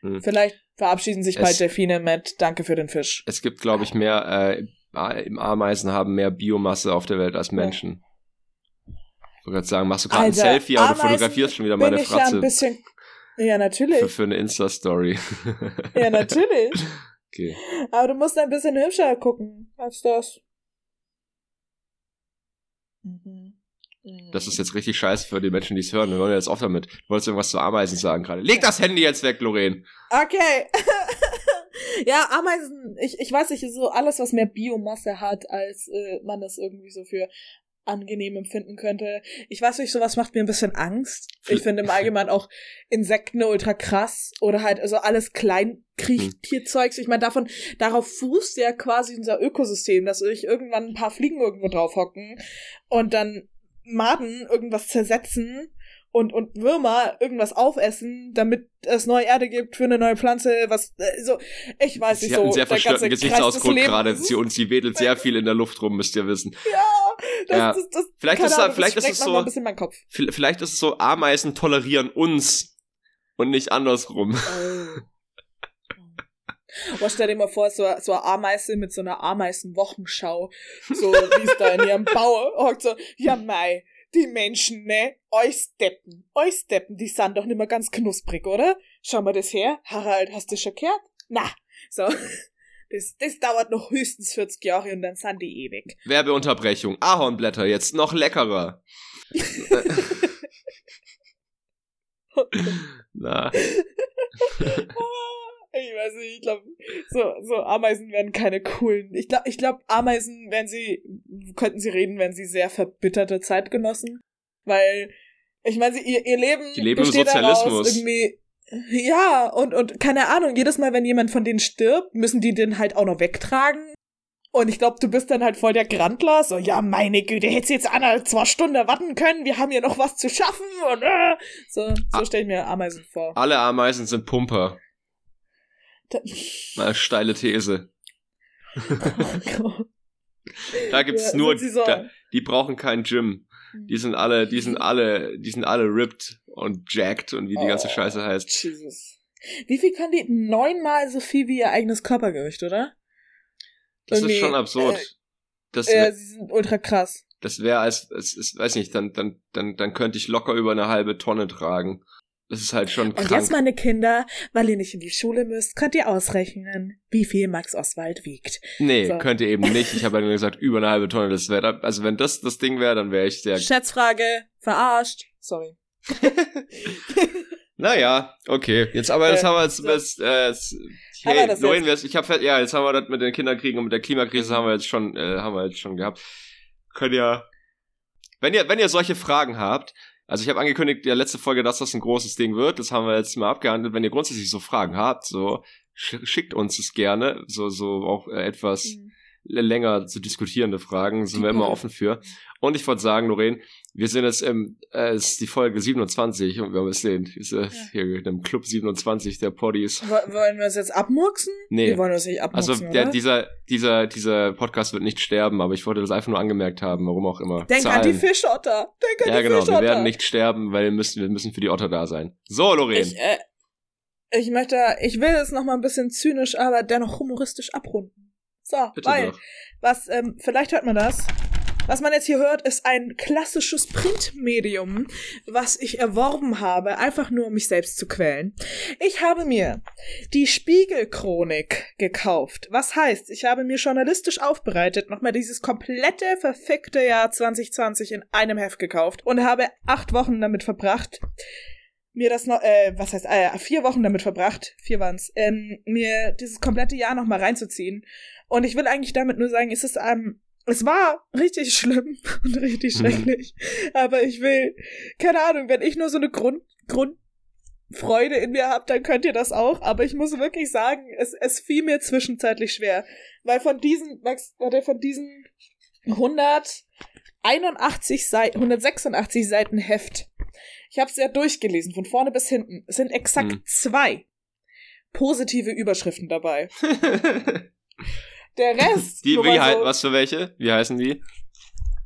Hm. Vielleicht verabschieden sich es, bald Delfine mit Danke für den Fisch. Es gibt, glaube ich, mehr, äh, im Ameisen haben mehr Biomasse auf der Welt als Menschen. Ja. Ich wollte gerade sagen, machst du gerade ein Selfie, aber du fotografierst schon wieder meine Fratze. Ja, ein bisschen ja, natürlich. Für, für eine Insta-Story. ja, natürlich. Okay. Aber du musst ein bisschen hübscher gucken als das. Mhm. Das ist jetzt richtig scheiße für die Menschen, die es hören. Wir wollen jetzt oft damit. Du wolltest irgendwas zu Ameisen sagen gerade. Leg das Handy jetzt weg, Lorraine. Okay. ja, Ameisen, ich, ich weiß nicht, so alles, was mehr Biomasse hat, als äh, man das irgendwie so für angenehm empfinden könnte. Ich weiß nicht, sowas macht mir ein bisschen Angst. Ich finde im Allgemeinen auch Insekten ultra krass oder halt also alles Kleinkriechttierzeugs. Ich meine, davon, darauf fußt ja quasi unser Ökosystem, dass sich irgendwann ein paar Fliegen irgendwo drauf hocken und dann Maden irgendwas zersetzen und, und Würmer irgendwas aufessen, damit es neue Erde gibt für eine neue Pflanze, was, äh, so, ich weiß nicht sie so. Sie hat einen sehr verstörten Gesichtsausdruck gerade sie, und sie wedelt sehr viel in der Luft rum, müsst ihr wissen. Ja, das, ja. das, das, vielleicht ist, Ahnung, vielleicht ist es so, vielleicht ist es so, Ameisen tolerieren uns und nicht andersrum. Oh. Oh, stell dir mal vor, so, so eine Ameise mit so einer Ameisenwochenschau, so wie es da in ihrem Bau hockt, so, ja mei, die Menschen, ne? Euch Steppen, euch Steppen, die sind doch nicht mehr ganz knusprig, oder? Schau mal das her. Harald, hast du schon gehört? Na, so. Das, das dauert noch höchstens 40 Jahre und dann sind die ewig. Werbeunterbrechung. Ahornblätter jetzt noch leckerer. Na. Ich weiß nicht, ich glaube, so, so Ameisen werden keine coolen. Ich glaube, ich glaub, Ameisen werden sie, könnten sie reden, wenn sie sehr verbitterte Zeitgenossen. Weil Ich meine, ihr, ihr Leben Die leben im Sozialismus. irgendwie ja, und, und keine Ahnung, jedes Mal, wenn jemand von denen stirbt, müssen die den halt auch noch wegtragen. Und ich glaube, du bist dann halt voll der Grandler. So, ja, meine Güte, hättest jetzt eine, zwei Stunden warten können. Wir haben hier noch was zu schaffen. Und, äh, so, so ah. stelle ich mir Ameisen vor. Alle Ameisen sind Pumper. Da Mal steile These. Oh da gibt's ja, nur, so? da, die brauchen kein Gym. Die sind alle, die sind alle, die sind alle ripped und jacked und wie die ganze oh, Scheiße heißt. Jesus. Wie viel kann die? Neunmal so viel wie ihr eigenes Körpergewicht, oder? Das Irgendwie, ist schon absurd. Äh, das äh, sie sind ultra krass. Das wäre als, es ist, weiß nicht, dann, dann, dann, dann könnte ich locker über eine halbe Tonne tragen. Das ist halt schon krank. Und jetzt, meine Kinder, weil ihr nicht in die Schule müsst, könnt ihr ausrechnen, wie viel Max Oswald wiegt. Nee, so. könnt ihr eben nicht. Ich habe ja nur gesagt, über eine halbe Tonne. Das wäre, also wenn das das Ding wäre, dann wäre ich sehr. Schätzfrage, verarscht. Sorry. naja, okay. Jetzt aber, jetzt äh, haben wir jetzt, so. jetzt, äh, jetzt hey, das Noin, jetzt? ich habe ja, jetzt haben wir das mit den Kinderkriegen und mit der Klimakrise haben wir jetzt schon, äh, haben wir jetzt schon gehabt. Könnt ihr, wenn ihr, wenn ihr solche Fragen habt, also ich habe angekündigt, der letzte Folge, dass das ein großes Ding wird. Das haben wir jetzt mal abgehandelt. Wenn ihr grundsätzlich so Fragen habt, so schickt uns es gerne. So, so auch äh, etwas mhm. Länger zu diskutierende Fragen sind wir immer offen für. Und ich wollte sagen, Lorraine, wir sind jetzt im, äh, es ist die Folge 27 und wir haben es sehen, ist, äh, ja. hier im Club 27 der Poddies. Wollen wir uns jetzt abmurksen? Nee. Wir wollen uns nicht abmurksen, Also der, dieser, dieser, dieser Podcast wird nicht sterben, aber ich wollte das einfach nur angemerkt haben, warum auch immer. Denk Zahlen. an die Fischotter! Denk an ja, die genau, Fischotter! wir werden nicht sterben, weil wir müssen, wir müssen für die Otter da sein. So, Lorraine. Ich, äh, ich möchte, ich will es noch mal ein bisschen zynisch, aber dennoch humoristisch abrunden. So, Bitte weil, doch. was, ähm, vielleicht hört man das. Was man jetzt hier hört, ist ein klassisches Printmedium, was ich erworben habe, einfach nur um mich selbst zu quälen. Ich habe mir die Spiegelchronik gekauft. Was heißt, ich habe mir journalistisch aufbereitet nochmal dieses komplette verfickte Jahr 2020 in einem Heft gekauft und habe acht Wochen damit verbracht, mir das noch, äh, was heißt, äh, vier Wochen damit verbracht, vier waren's, ähm, mir dieses komplette Jahr nochmal reinzuziehen. Und ich will eigentlich damit nur sagen, es ist ähm, es war richtig schlimm und richtig mhm. schrecklich. Aber ich will, keine Ahnung, wenn ich nur so eine Grund, Grundfreude in mir habe, dann könnt ihr das auch. Aber ich muss wirklich sagen, es, es fiel mir zwischenzeitlich schwer. Weil von diesen, Max, warte, von diesen 181 Seiten, 186 Seiten Heft. Ich habe es ja durchgelesen, von vorne bis hinten. Es sind exakt hm. zwei positive Überschriften dabei. Der Rest. Die, wie halt, so, was für welche? Wie heißen die?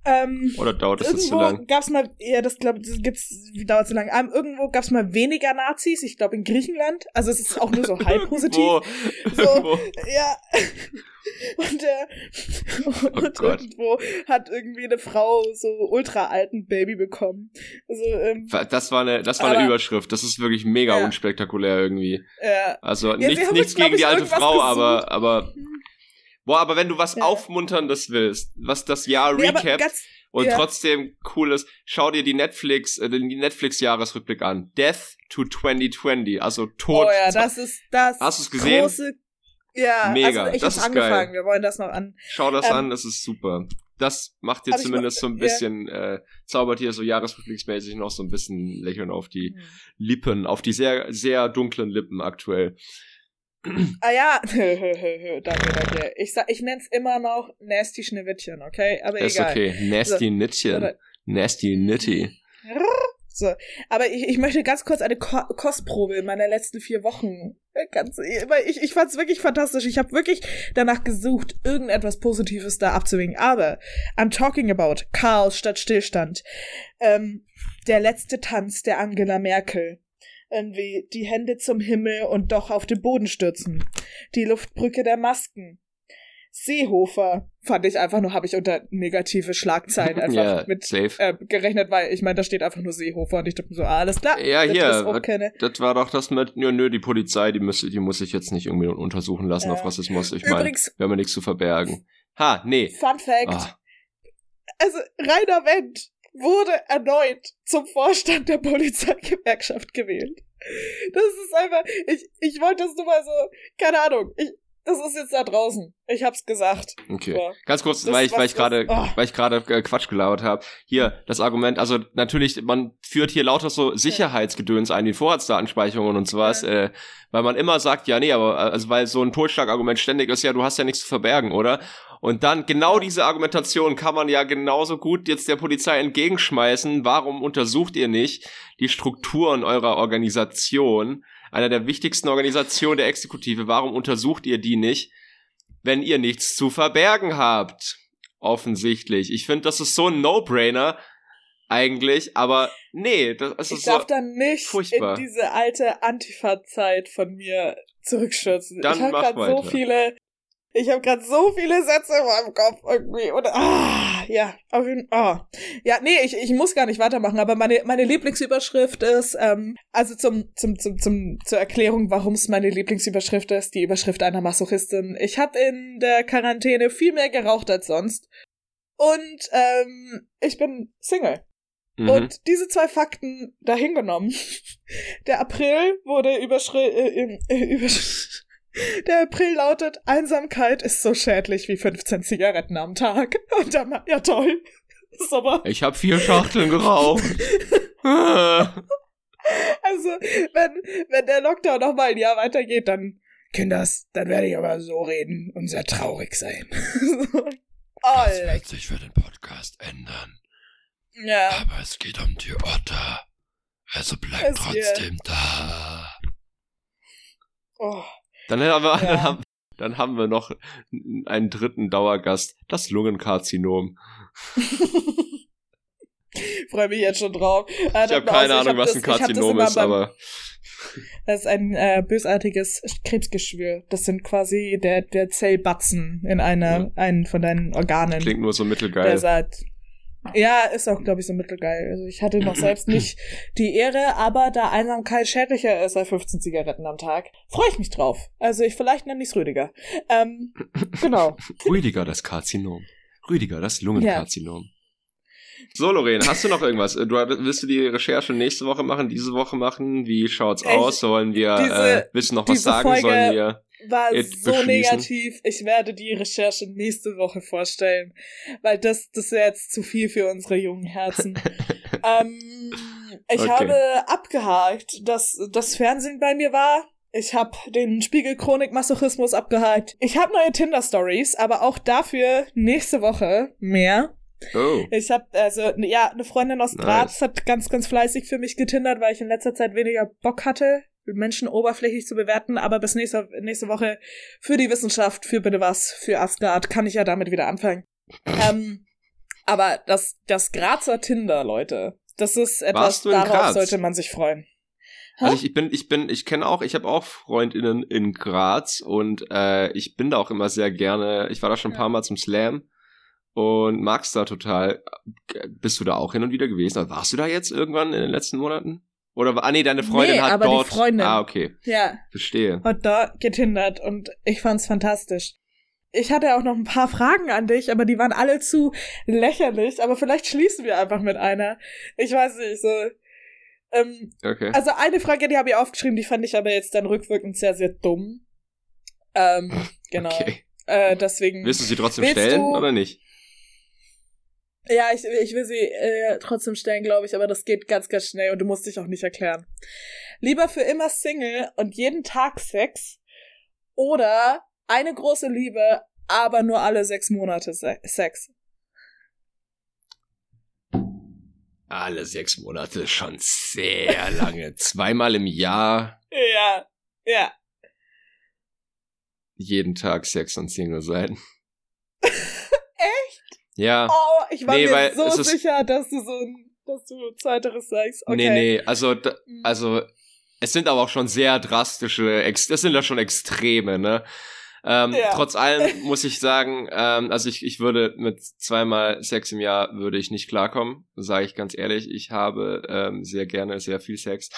Ähm, Oder dauert das zu lang? Gab's mal, ja, das glaube das gibt's, dauert zu lang. Ähm, irgendwo gab's mal weniger Nazis, ich glaube in Griechenland. Also es ist auch nur so halb positiv. so, irgendwo. ja. Und, äh, und oh irgendwo hat irgendwie eine Frau so ultra alten Baby bekommen. Also, ähm, das war eine, das war aber, eine Überschrift. Das ist wirklich mega ja. unspektakulär irgendwie. Ja. Also ja, nichts, nichts gegen die alte Frau, gesucht. aber, aber mhm. Boah, aber wenn du was ja. Aufmunterndes willst, was das Jahr nee, recapt und ja. trotzdem cool ist, schau dir die Netflix, äh, die Netflix-Jahresrückblick an. Death to 2020, also Tod. Oh ja, das ist das. Hast du es gesehen? Große, ja, mega. Also ich das ist angefangen. geil. Wir wollen das noch an. Schau das ähm, an, das ist super. Das macht dir zumindest so ein bisschen, yeah. äh, zaubert hier so jahresrückblicksmäßig noch so ein bisschen Lächeln auf die hm. Lippen, auf die sehr, sehr dunklen Lippen aktuell. Ah ja, danke, danke. Ich, sag, ich nenn's immer noch Nasty Schneewittchen, okay? Aber ist egal. okay, Nasty so, Nittchen. Nasty Nitty. So, aber ich, ich möchte ganz kurz eine Ko Kostprobe meiner letzten vier Wochen. Ganz, weil ich, ich fand's wirklich fantastisch. Ich habe wirklich danach gesucht, irgendetwas Positives da abzuwinken. Aber I'm talking about Chaos statt Stillstand. Ähm, der letzte Tanz der Angela Merkel irgendwie die Hände zum Himmel und doch auf den Boden stürzen. Die Luftbrücke der Masken. Seehofer fand ich einfach nur, habe ich unter negative Schlagzeilen einfach ja, mit äh, gerechnet, weil ich meine, da steht einfach nur Seehofer und ich dachte so, ah, alles klar. Ja, hier, das, das war doch das mit, nö, nö, die Polizei, die muss, die muss ich jetzt nicht irgendwie untersuchen lassen äh, auf Rassismus. Ich meine, wir haben ja nichts zu verbergen. Ha, nee. Fun Fact. Ah. Also, Rainer Wendt wurde erneut zum Vorstand der Polizeigewerkschaft gewählt. Das ist einfach, ich, ich wollte das nur mal so, keine Ahnung, ich, das ist jetzt da draußen. Ich hab's gesagt. Okay. So. Ganz kurz, das, weil ich, weil ich gerade, oh. weil ich gerade äh, Quatsch gelauert habe. Hier, das Argument, also natürlich, man führt hier lauter so Sicherheitsgedöns ein, wie Vorratsdatenspeicherungen und sowas, ja. äh, weil man immer sagt, ja, nee, aber, also weil so ein Totschlagargument ständig ist, ja, du hast ja nichts zu verbergen, oder? Und dann genau diese Argumentation kann man ja genauso gut jetzt der Polizei entgegenschmeißen. Warum untersucht ihr nicht die Strukturen eurer Organisation? einer der wichtigsten Organisationen der Exekutive. Warum untersucht ihr die nicht, wenn ihr nichts zu verbergen habt? Offensichtlich. Ich finde, das ist so ein No-Brainer eigentlich, aber nee, das ist ich so darf dann nicht furchtbar. in diese alte Antifa-Zeit von mir zurückschützen. Dann ich habe gerade so viele ich habe gerade so viele Sätze in meinem Kopf irgendwie. Und, ah, ja, auf jeden Fall. Oh. Ja, nee, ich, ich muss gar nicht weitermachen, aber meine, meine Lieblingsüberschrift ist, ähm, also zum, zum, zum, zum, zur Erklärung, warum es meine Lieblingsüberschrift ist, die Überschrift einer Masochistin. Ich habe in der Quarantäne viel mehr geraucht als sonst. Und ähm, ich bin Single. Mhm. Und diese zwei Fakten dahingenommen. Der April wurde überschri äh, äh, übersch der April lautet, Einsamkeit ist so schädlich wie 15 Zigaretten am Tag. Und dann, ja toll. Aber ich habe vier Schachteln geraucht. also, wenn, wenn der Lockdown noch mal ein Jahr weitergeht, dann, Kinders, dann werde ich aber so reden und sehr traurig sein. das wird sich für den Podcast ändern. Ja. Aber es geht um die Otter. Also bleib trotzdem hier. da. Oh. Dann haben wir, ja. dann haben, dann haben wir noch einen dritten Dauergast, das Lungenkarzinom. Freue mich jetzt schon drauf. Äh, ich habe keine Ahnung, was ein Karzinom ist, aber. Das ist ein äh, bösartiges Krebsgeschwür. Das sind quasi der, der Zellbatzen in einer, ja. einen von deinen Organen. Klingt nur so mittelgeil. Der seit, ja, ist auch, glaube ich, so mittelgeil. Also ich hatte noch selbst nicht die Ehre, aber da Einsamkeit schädlicher ist als 15 Zigaretten am Tag, freue ich mich drauf. Also ich vielleicht nenne ich's Rüdiger. Ähm, genau. Rüdiger, das Karzinom. Rüdiger, das Lungenkarzinom. Ja. So, Lorraine, hast du noch irgendwas? Du, willst du die Recherche nächste Woche machen, diese Woche machen? Wie schaut's ich, aus? Sollen wir, diese, äh, willst du noch was sagen? Folge Sollen wir war so negativ. Ich werde die Recherche nächste Woche vorstellen, weil das, das wäre jetzt zu viel für unsere jungen Herzen. ähm, ich okay. habe abgehakt, dass das Fernsehen bei mir war. Ich habe den Spiegel Chronik Masochismus abgehakt. Ich habe neue Tinder Stories, aber auch dafür nächste Woche mehr. Oh. Ich habe also ja eine Freundin aus Graz nice. hat ganz ganz fleißig für mich getindert, weil ich in letzter Zeit weniger Bock hatte, Menschen oberflächlich zu bewerten, aber bis nächste, nächste Woche für die Wissenschaft, für bitte was, für Asgard kann ich ja damit wieder anfangen. ähm, aber das, das Grazer Tinder, Leute, das ist etwas, darauf sollte man sich freuen. Also ich, ich bin, ich bin, ich kenne auch, ich habe auch Freundinnen in Graz und äh, ich bin da auch immer sehr gerne. Ich war da schon ein paar Mal zum Slam und mag's da total. Bist du da auch hin und wieder gewesen? Warst du da jetzt irgendwann in den letzten Monaten? Oder, ah nee, deine Freundin nee, hat aber dort. Die Freundin, ah, okay. Ja. Verstehe. Hat da getindert und ich fand's fantastisch. Ich hatte auch noch ein paar Fragen an dich, aber die waren alle zu lächerlich. Aber vielleicht schließen wir einfach mit einer. Ich weiß nicht, so. Ähm, okay. Also eine Frage, die habe ich aufgeschrieben, die fand ich aber jetzt dann rückwirkend sehr, sehr dumm. Ähm, genau. Okay. Äh, deswegen. Willst du sie trotzdem stellen du, oder nicht? Ja, ich, ich will sie äh, trotzdem stellen, glaube ich, aber das geht ganz, ganz schnell und du musst dich auch nicht erklären. Lieber für immer Single und jeden Tag Sex oder eine große Liebe, aber nur alle sechs Monate Se Sex. Alle sechs Monate schon sehr lange. Zweimal im Jahr. Ja, ja. Jeden Tag Sex und Single sein. Ja. Oh, ich war nee, mir so sicher, dass du so ein, dass du zweiteres sagst. Okay. Nee, nee, also, mhm. also, es sind aber auch schon sehr drastische, es sind ja schon Extreme, ne? Ähm, ja. Trotz allem muss ich sagen, ähm, also ich, ich würde mit zweimal Sex im Jahr würde ich nicht klarkommen, sage ich ganz ehrlich. Ich habe ähm, sehr gerne sehr viel Sex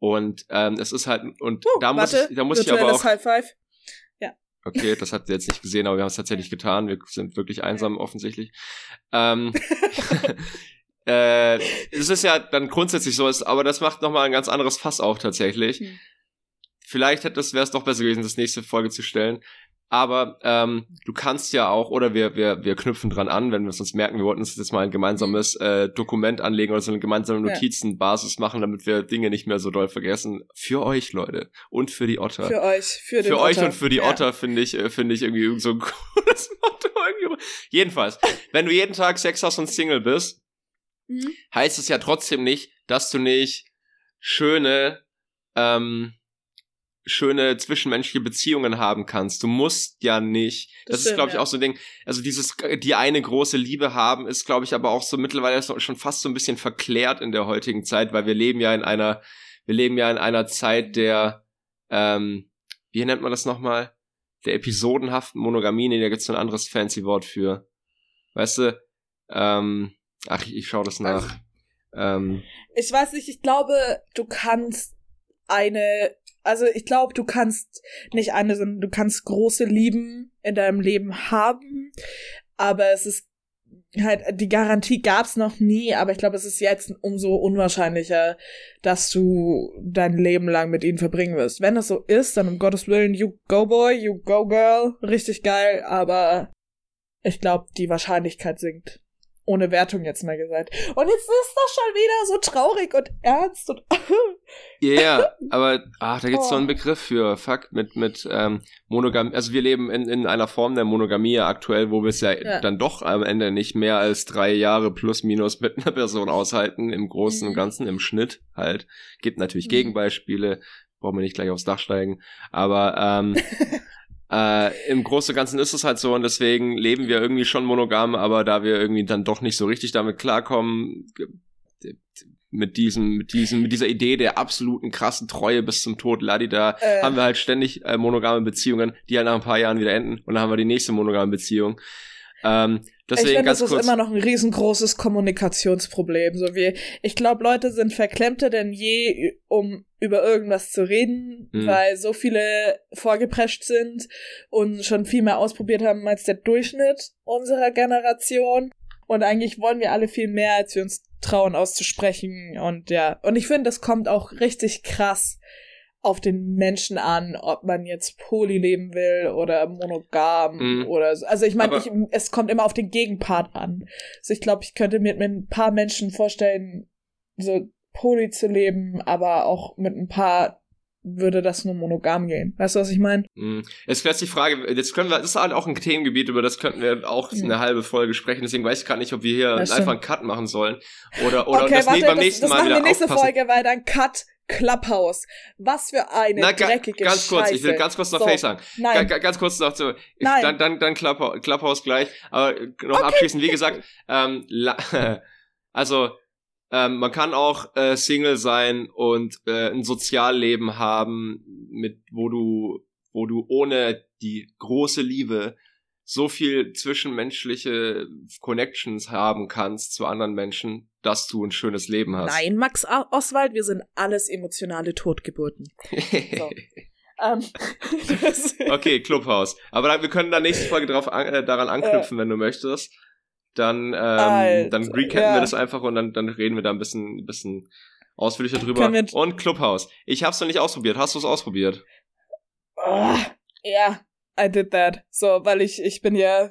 und ähm, es ist halt und uh, da muss warte, ich, da muss ich aber auch High Five. Okay, das habt ihr jetzt nicht gesehen, aber wir haben es tatsächlich getan. Wir sind wirklich einsam offensichtlich. Ähm, äh, es ist ja dann grundsätzlich so, aber das macht nochmal ein ganz anderes Fass auf tatsächlich. Hm. Vielleicht hätte es wäre es doch besser gewesen, das nächste Folge zu stellen. Aber ähm, du kannst ja auch, oder wir, wir, wir knüpfen dran an, wenn wir uns merken, wir wollten uns jetzt mal ein gemeinsames äh, Dokument anlegen oder so eine gemeinsame Notizenbasis machen, damit wir Dinge nicht mehr so doll vergessen. Für euch, Leute. Und für die Otter. Für euch, für, für euch und für die ja. Otter finde ich, äh, finde ich irgendwie so ein cooles Motto. Irgendwie. Jedenfalls, wenn du jeden Tag Sex hast und Single bist, mhm. heißt es ja trotzdem nicht, dass du nicht schöne ähm, schöne zwischenmenschliche Beziehungen haben kannst. Du musst ja nicht. Das, das ist, glaube ich, ja. auch so ein Ding. Also dieses, die eine große Liebe haben, ist, glaube ich, aber auch so mittlerweile schon fast so ein bisschen verklärt in der heutigen Zeit, weil wir leben ja in einer, wir leben ja in einer Zeit der, ähm, wie nennt man das nochmal? Der episodenhaften Monogamie. Nee, da gibt's so ein anderes fancy Wort für. Weißt du? Ähm, ach, ich, ich schau das nach. Ähm, ich weiß nicht, ich glaube, du kannst eine also ich glaube, du kannst nicht eine, sondern du kannst große Lieben in deinem Leben haben, aber es ist halt, die Garantie gab's noch nie, aber ich glaube, es ist jetzt umso unwahrscheinlicher, dass du dein Leben lang mit ihnen verbringen wirst. Wenn es so ist, dann um Gottes Willen, you go boy, you go girl, richtig geil, aber ich glaube, die Wahrscheinlichkeit sinkt ohne Wertung jetzt mal gesagt. Und jetzt ist das schon wieder so traurig und ernst und. Ja, yeah, aber ach, da gibt's oh. so einen Begriff für. Fuck, mit, mit ähm, Monogamie. Also wir leben in, in einer Form der Monogamie aktuell, wo wir es ja, ja, dann doch am Ende nicht mehr als drei Jahre plus minus mit einer Person aushalten, im Großen mhm. und Ganzen, im Schnitt halt. Gibt natürlich mhm. Gegenbeispiele, brauchen wir nicht gleich aufs Dach steigen. Aber ähm, Äh, Im Großen und Ganzen ist es halt so und deswegen leben wir irgendwie schon monogam, aber da wir irgendwie dann doch nicht so richtig damit klarkommen, mit diesem, mit diesem, mit dieser Idee der absoluten krassen Treue bis zum Tod, Ladida, äh. haben wir halt ständig äh, monogame Beziehungen, die halt nach ein paar Jahren wieder enden und dann haben wir die nächste monogame Beziehung. Ähm, deswegen ich finde, das ist immer noch ein riesengroßes Kommunikationsproblem. So wie, ich glaube, Leute sind verklemmter denn je, um über irgendwas zu reden, mhm. weil so viele vorgeprescht sind und schon viel mehr ausprobiert haben als der Durchschnitt unserer Generation. Und eigentlich wollen wir alle viel mehr, als wir uns trauen auszusprechen. Und ja, und ich finde, das kommt auch richtig krass auf den Menschen an, ob man jetzt poly leben will oder monogam mhm. oder so. Also ich meine, es kommt immer auf den Gegenpart an. Also ich glaube, ich könnte mir mit ein paar Menschen vorstellen, so poly zu leben, aber auch mit ein paar würde das nur monogam gehen. Weißt du, was ich meine? Mm. Jetzt wäre die Frage, jetzt können wir, das ist halt auch ein Themengebiet, über das könnten wir auch mhm. eine halbe Folge sprechen, deswegen weiß ich gar nicht, ob wir hier einfach einen Cut machen sollen. Oder, oder okay, das warte, beim nächsten das, das Mal wieder wir nächste aufpassen. Folge, weil dann Cut Clubhouse. Was für eine Na, dreckige Ganz Scheiße. kurz, ich will ganz kurz noch so, Face sagen. Nein. Ga, ganz kurz noch zu. Nein. Dann, dann, dann Clubhouse, Clubhouse gleich. Aber noch okay. abschließend, wie gesagt, ähm, also ähm, man kann auch äh, Single sein und äh, ein Sozialleben haben, mit wo du, wo du ohne die große Liebe so viel zwischenmenschliche Connections haben kannst zu anderen Menschen, dass du ein schönes Leben hast. Nein, Max Oswald, wir sind alles emotionale Totgeburten. so. Ähm, okay, Clubhaus. Aber wir können da nächste Folge drauf an, äh, daran anknüpfen, äh, wenn du möchtest dann, ähm, dann recappen ja. wir das einfach und dann, dann reden wir da ein bisschen, ein bisschen ausführlicher drüber. Und Clubhouse. Ich hab's noch nicht ausprobiert. Hast du es ausprobiert? Oh, ja, I did that. So, weil ich, ich bin ja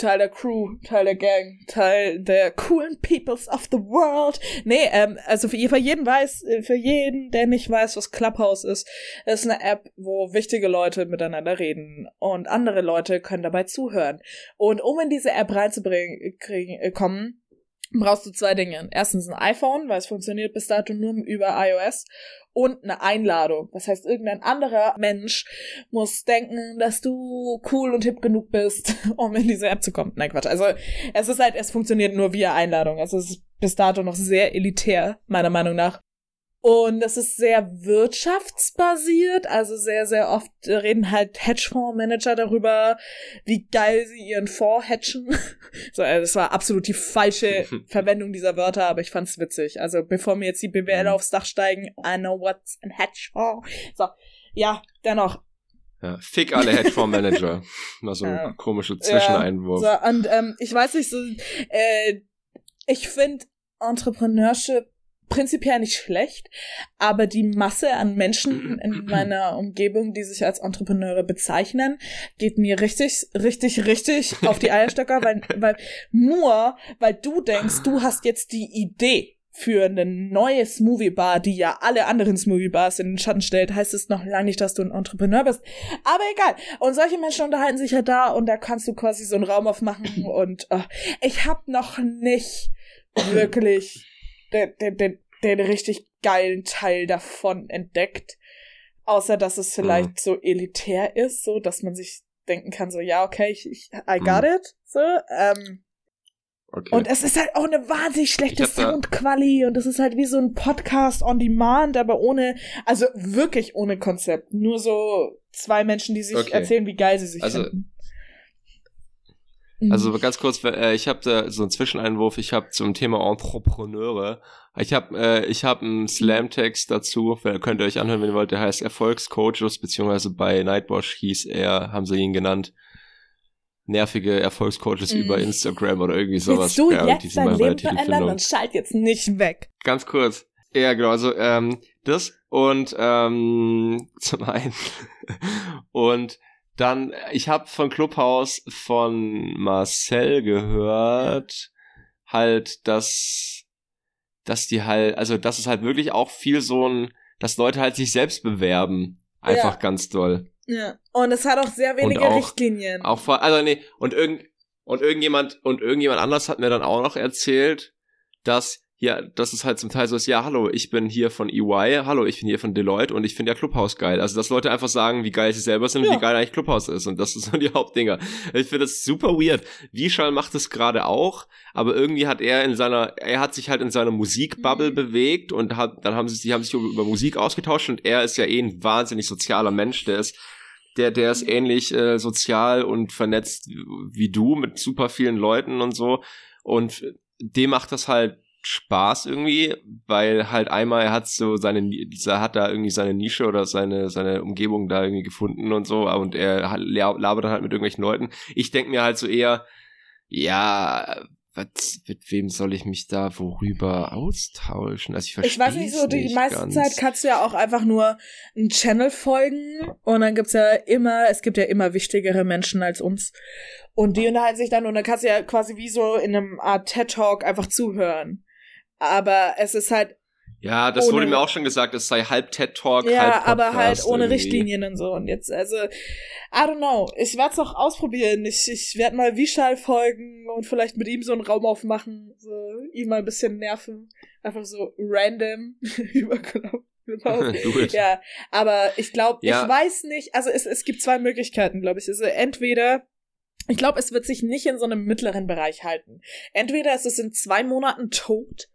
Teil der Crew, Teil der Gang, Teil der coolen Peoples of the World. Nee, ähm, also für, für jeden weiß, für jeden, der nicht weiß, was Clubhouse ist, ist eine App, wo wichtige Leute miteinander reden und andere Leute können dabei zuhören. Und um in diese App reinzubringen, kriegen, äh, kommen, brauchst du zwei Dinge. Erstens ein iPhone, weil es funktioniert bis dato nur über iOS und eine Einladung. Das heißt, irgendein anderer Mensch muss denken, dass du cool und hip genug bist, um in diese App zu kommen. Nein, Quatsch. Also es ist halt, es funktioniert nur via Einladung. Also es ist bis dato noch sehr elitär, meiner Meinung nach. Und es ist sehr wirtschaftsbasiert, also sehr, sehr oft reden halt Hedgefondsmanager darüber, wie geil sie ihren Fonds hedgen. so, also das war absolut die falsche Verwendung dieser Wörter, aber ich fand's witzig. Also bevor mir jetzt die BWL mhm. aufs Dach steigen, I know what's a Hedgefonds. So, ja, dennoch. Ja, fick alle Hedgefondsmanager. War so ein ja, komischer Zwischeneinwurf. Ja, so, und ähm, ich weiß nicht, so, äh, ich finde Entrepreneurship prinzipiell nicht schlecht, aber die Masse an Menschen in meiner Umgebung, die sich als Entrepreneure bezeichnen, geht mir richtig, richtig, richtig auf die Eierstöcker, weil, weil nur, weil du denkst, du hast jetzt die Idee für eine neue Smoothie Bar, die ja alle anderen Smoothie Bars in den Schatten stellt, heißt es noch lange nicht, dass du ein Entrepreneur bist. Aber egal. Und solche Menschen unterhalten sich ja da und da kannst du quasi so einen Raum aufmachen und oh, ich habe noch nicht wirklich den, den, den, den richtig geilen Teil davon entdeckt. Außer, dass es vielleicht mhm. so elitär ist, so, dass man sich denken kann, so, ja, okay, ich, ich I got mhm. it, so, ähm, Okay. Und es ist halt auch eine wahnsinnig schlechte Soundqualität und es ist halt wie so ein Podcast on Demand, aber ohne, also wirklich ohne Konzept. Nur so zwei Menschen, die sich okay. erzählen, wie geil sie sich also, finden. Also mhm. ganz kurz, äh, ich habe da so einen Zwischeneinwurf. Ich habe zum Thema Entrepreneure. Ich habe äh, ich habe einen Slam-Text dazu. Könnt ihr euch anhören, wenn ihr wollt. Der heißt Erfolgscoaches beziehungsweise bei Nightwash hieß er, haben sie ihn genannt nervige Erfolgscoaches mm. über Instagram oder irgendwie sowas. Willst du ja, jetzt dein Leben verändern und schalt jetzt nicht weg. Ganz kurz. Ja, genau, also ähm, das und ähm, zum einen und dann, ich habe von Clubhouse von Marcel gehört, halt, dass, dass die halt, also dass es halt wirklich auch viel so ein, dass Leute halt sich selbst bewerben. Einfach ja. ganz doll. Ja. Und es hat auch sehr wenige auch, Richtlinien. Auch vor, also nee, und irgend, und irgendjemand, und irgendjemand anders hat mir dann auch noch erzählt, dass ja, das ist halt zum Teil so ist, ja, hallo, ich bin hier von EY, hallo, ich bin hier von Deloitte und ich finde ja Clubhouse geil. Also, dass Leute einfach sagen, wie geil sie selber sind ja. und wie geil eigentlich Clubhouse ist. Und das sind so die Hauptdinger. Ich finde das super weird. Vishal macht es gerade auch, aber irgendwie hat er in seiner, er hat sich halt in seiner Musikbubble mhm. bewegt und hat, dann haben sie, die haben sich über Musik ausgetauscht und er ist ja eh ein wahnsinnig sozialer Mensch, der ist der, der ist ähnlich äh, sozial und vernetzt wie du mit super vielen Leuten und so. Und dem macht das halt Spaß irgendwie, weil halt einmal er hat so seine, er hat da irgendwie seine Nische oder seine, seine Umgebung da irgendwie gefunden und so, und er labert dann halt mit irgendwelchen Leuten. Ich denke mir halt so eher, ja, was, mit wem soll ich mich da worüber austauschen? Also ich verstehe Ich weiß nicht so, die meiste ganz. Zeit kannst du ja auch einfach nur einen Channel folgen und dann gibt's ja immer, es gibt ja immer wichtigere Menschen als uns und die unterhalten sich dann und dann kannst du ja quasi wie so in einem Art TED Talk einfach zuhören. Aber es ist halt ja, das ohne, wurde mir auch schon gesagt, es sei halb TED Talk, ja, halb Podcast aber halt ohne irgendwie. Richtlinien und so. Und jetzt, also, I don't know. Ich werde es noch ausprobieren. Ich, ich werde mal Vishal folgen und vielleicht mit ihm so einen Raum aufmachen, so ihm mal ein bisschen nerven. Einfach so random überklopfen. ja, aber ich glaube, ja. ich weiß nicht, also es, es gibt zwei Möglichkeiten, glaube ich. Also entweder ich glaube, es wird sich nicht in so einem mittleren Bereich halten. Entweder ist es in zwei Monaten tot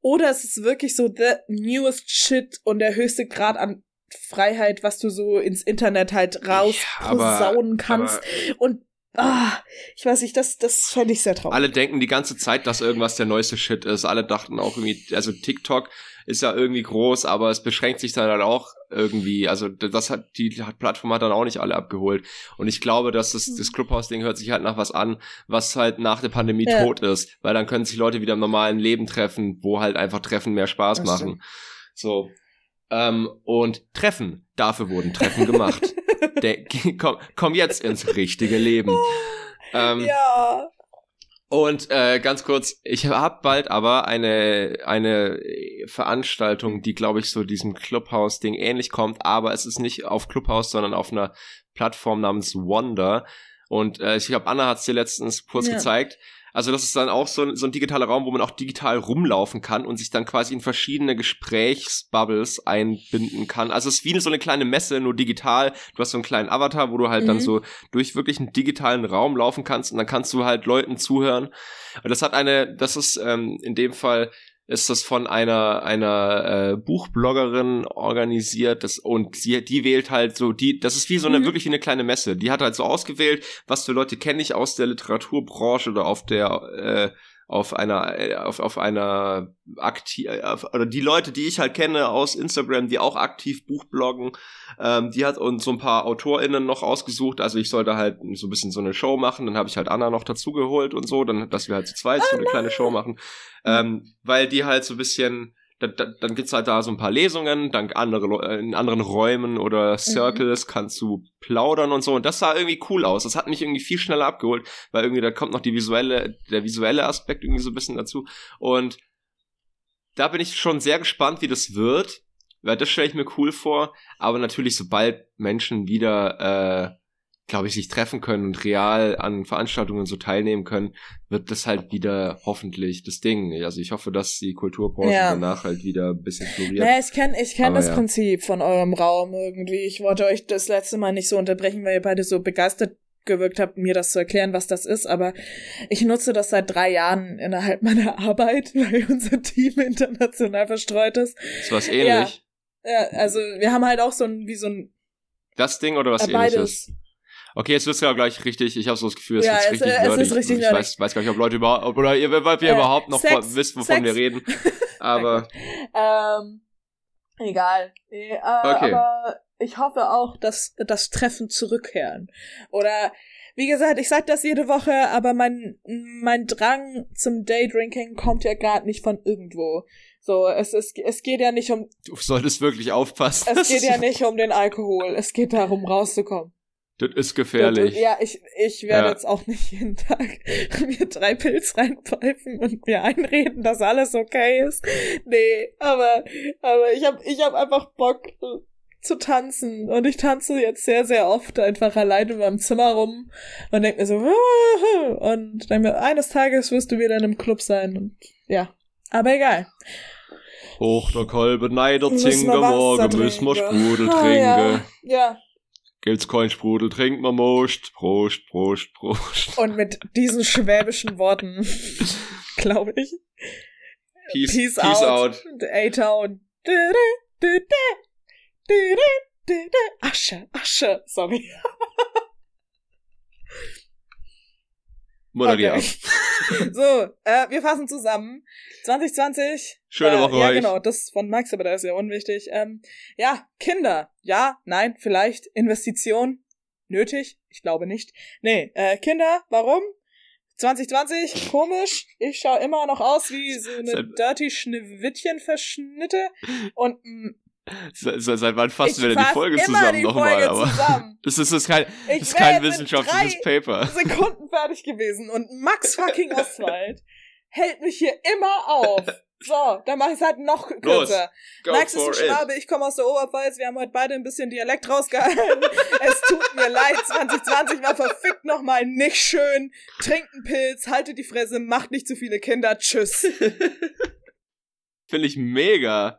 oder es ist wirklich so the newest shit und der höchste Grad an Freiheit, was du so ins Internet halt raus ja, kannst. Aber, und ah, ich weiß nicht, das, das fände ich sehr traurig. Alle denken die ganze Zeit, dass irgendwas der neueste Shit ist. Alle dachten auch irgendwie, also TikTok ist ja irgendwie groß, aber es beschränkt sich dann halt auch irgendwie. Also das hat die Plattform hat dann auch nicht alle abgeholt. Und ich glaube, dass das, das Clubhouse-Ding hört sich halt nach was an, was halt nach der Pandemie ja. tot ist, weil dann können sich Leute wieder im normalen Leben treffen, wo halt einfach Treffen mehr Spaß das machen. So. Ähm, und Treffen, dafür wurden Treffen gemacht. Der, komm, komm jetzt ins richtige Leben. Ähm, ja. Und äh, ganz kurz, ich habe bald aber eine eine Veranstaltung, die glaube ich so diesem Clubhouse Ding ähnlich kommt, aber es ist nicht auf Clubhouse, sondern auf einer Plattform namens Wonder. Und äh, ich glaube, Anna hat es dir letztens kurz ja. gezeigt. Also das ist dann auch so, ein, so ein digitaler Raum, wo man auch digital rumlaufen kann und sich dann quasi in verschiedene Gesprächsbubbles einbinden kann. Also es ist wie so eine kleine Messe, nur digital. Du hast so einen kleinen Avatar, wo du halt mhm. dann so durch wirklich einen digitalen Raum laufen kannst und dann kannst du halt Leuten zuhören. Und das hat eine, das ist ähm, in dem Fall ist das von einer einer äh, Buchbloggerin organisiert das, und sie die wählt halt so die das ist wie so eine mhm. wirklich wie eine kleine Messe die hat halt so ausgewählt was für Leute kenne ich aus der Literaturbranche oder auf der äh, auf einer äh, auf, auf einer aktiv oder die Leute die ich halt kenne aus Instagram die auch aktiv Buchbloggen ähm, die hat uns so ein paar AutorInnen noch ausgesucht. Also ich sollte halt so ein bisschen so eine Show machen. Dann habe ich halt Anna noch dazu geholt und so dann dass wir halt zu zweit oh, so eine kleine Show machen. Ähm, weil die halt so ein bisschen dann, dann, dann gibt's halt da so ein paar Lesungen, dann andere, äh, in anderen Räumen oder mhm. Circles mhm. kannst du plaudern und so. Und das sah irgendwie cool aus. Das hat mich irgendwie viel schneller abgeholt, weil irgendwie da kommt noch die visuelle, der visuelle Aspekt irgendwie so ein bisschen dazu. Und da bin ich schon sehr gespannt, wie das wird. Weil das stelle ich mir cool vor. Aber natürlich, sobald Menschen wieder äh, glaube ich, sich treffen können und real an Veranstaltungen so teilnehmen können, wird das halt wieder hoffentlich das Ding. Also ich hoffe, dass die Kulturbranche ja. danach halt wieder ein bisschen floriert. Naja, ich kenne ich kenn das ja. Prinzip von eurem Raum irgendwie. Ich wollte euch das letzte Mal nicht so unterbrechen, weil ihr beide so begeistert gewirkt habt, mir das zu erklären, was das ist, aber ich nutze das seit drei Jahren innerhalb meiner Arbeit, weil unser Team international verstreut ist. Ist was ähnlich? Ja, ja also wir haben halt auch so ein, wie so ein das Ding oder was äh, ähnliches? Okay, jetzt wird's ja gleich richtig. Ich habe so das Gefühl, es ja, ist richtig es Ist richtig ich weiß, weiß gar nicht, ob Leute überhaupt oder ihr, ob ihr äh, überhaupt noch Sex, wisst, wovon Sex. wir reden. Aber ähm, egal. Nee, äh, okay. Aber ich hoffe auch, dass das Treffen zurückkehren. Oder wie gesagt, ich sag das jede Woche, aber mein mein Drang zum Daydrinking kommt ja gerade nicht von irgendwo. So, es, es, es geht ja nicht um. Du solltest wirklich aufpassen. Es geht ja nicht um den Alkohol. Es geht darum, rauszukommen. Das ist gefährlich. ja, ich, ich werde ja. jetzt auch nicht jeden Tag mir drei Pilz reinpfeifen und mir einreden, dass alles okay ist. Nee, aber, aber ich hab, ich hab einfach Bock zu tanzen und ich tanze jetzt sehr, sehr oft einfach allein in meinem Zimmer rum und denk mir so, und dann mir, eines Tages wirst du wieder in einem Club sein und ja, aber egal. Hoch der Kolbe, neider Zinge, morgen müssen wir Sprudel trinken. Ah, ja. ja, Gibt's Sprudel, trinkt man Most. Prost, Prost, Prost. Und mit diesen schwäbischen Worten, glaube ich. Peace, Peace, Peace out. out. A-Town. Asche, Asche. Sorry. Moderier okay. so, äh, wir fassen zusammen. 2020. Schöne Woche äh, Ja, euch. genau, das von Max, aber da ist ja unwichtig. Ähm, ja, Kinder. Ja, nein, vielleicht. Investition. Nötig? Ich glaube nicht. Nee, äh, Kinder, warum? 2020, komisch. Ich schaue immer noch aus wie so eine Dirty Schneewittchen-Verschnitte. Und mh, Seit, wann fassen wir denn die Folge zusammen nochmal? Aber zusammen. das ist, das ist kein, das ist kein wissenschaftliches Paper. Sekunden fertig gewesen und Max fucking Oswald hält mich hier immer auf. So, dann mache ich es halt noch kürzer. Max ist ein Schwabe, ich komme aus der Oberpfalz, wir haben heute beide ein bisschen Dialekt rausgehalten. es tut mir leid, 2020 war verfickt nochmal nicht schön. Trinkt einen Pilz, haltet die Fresse, macht nicht zu viele Kinder, tschüss. Finde ich mega.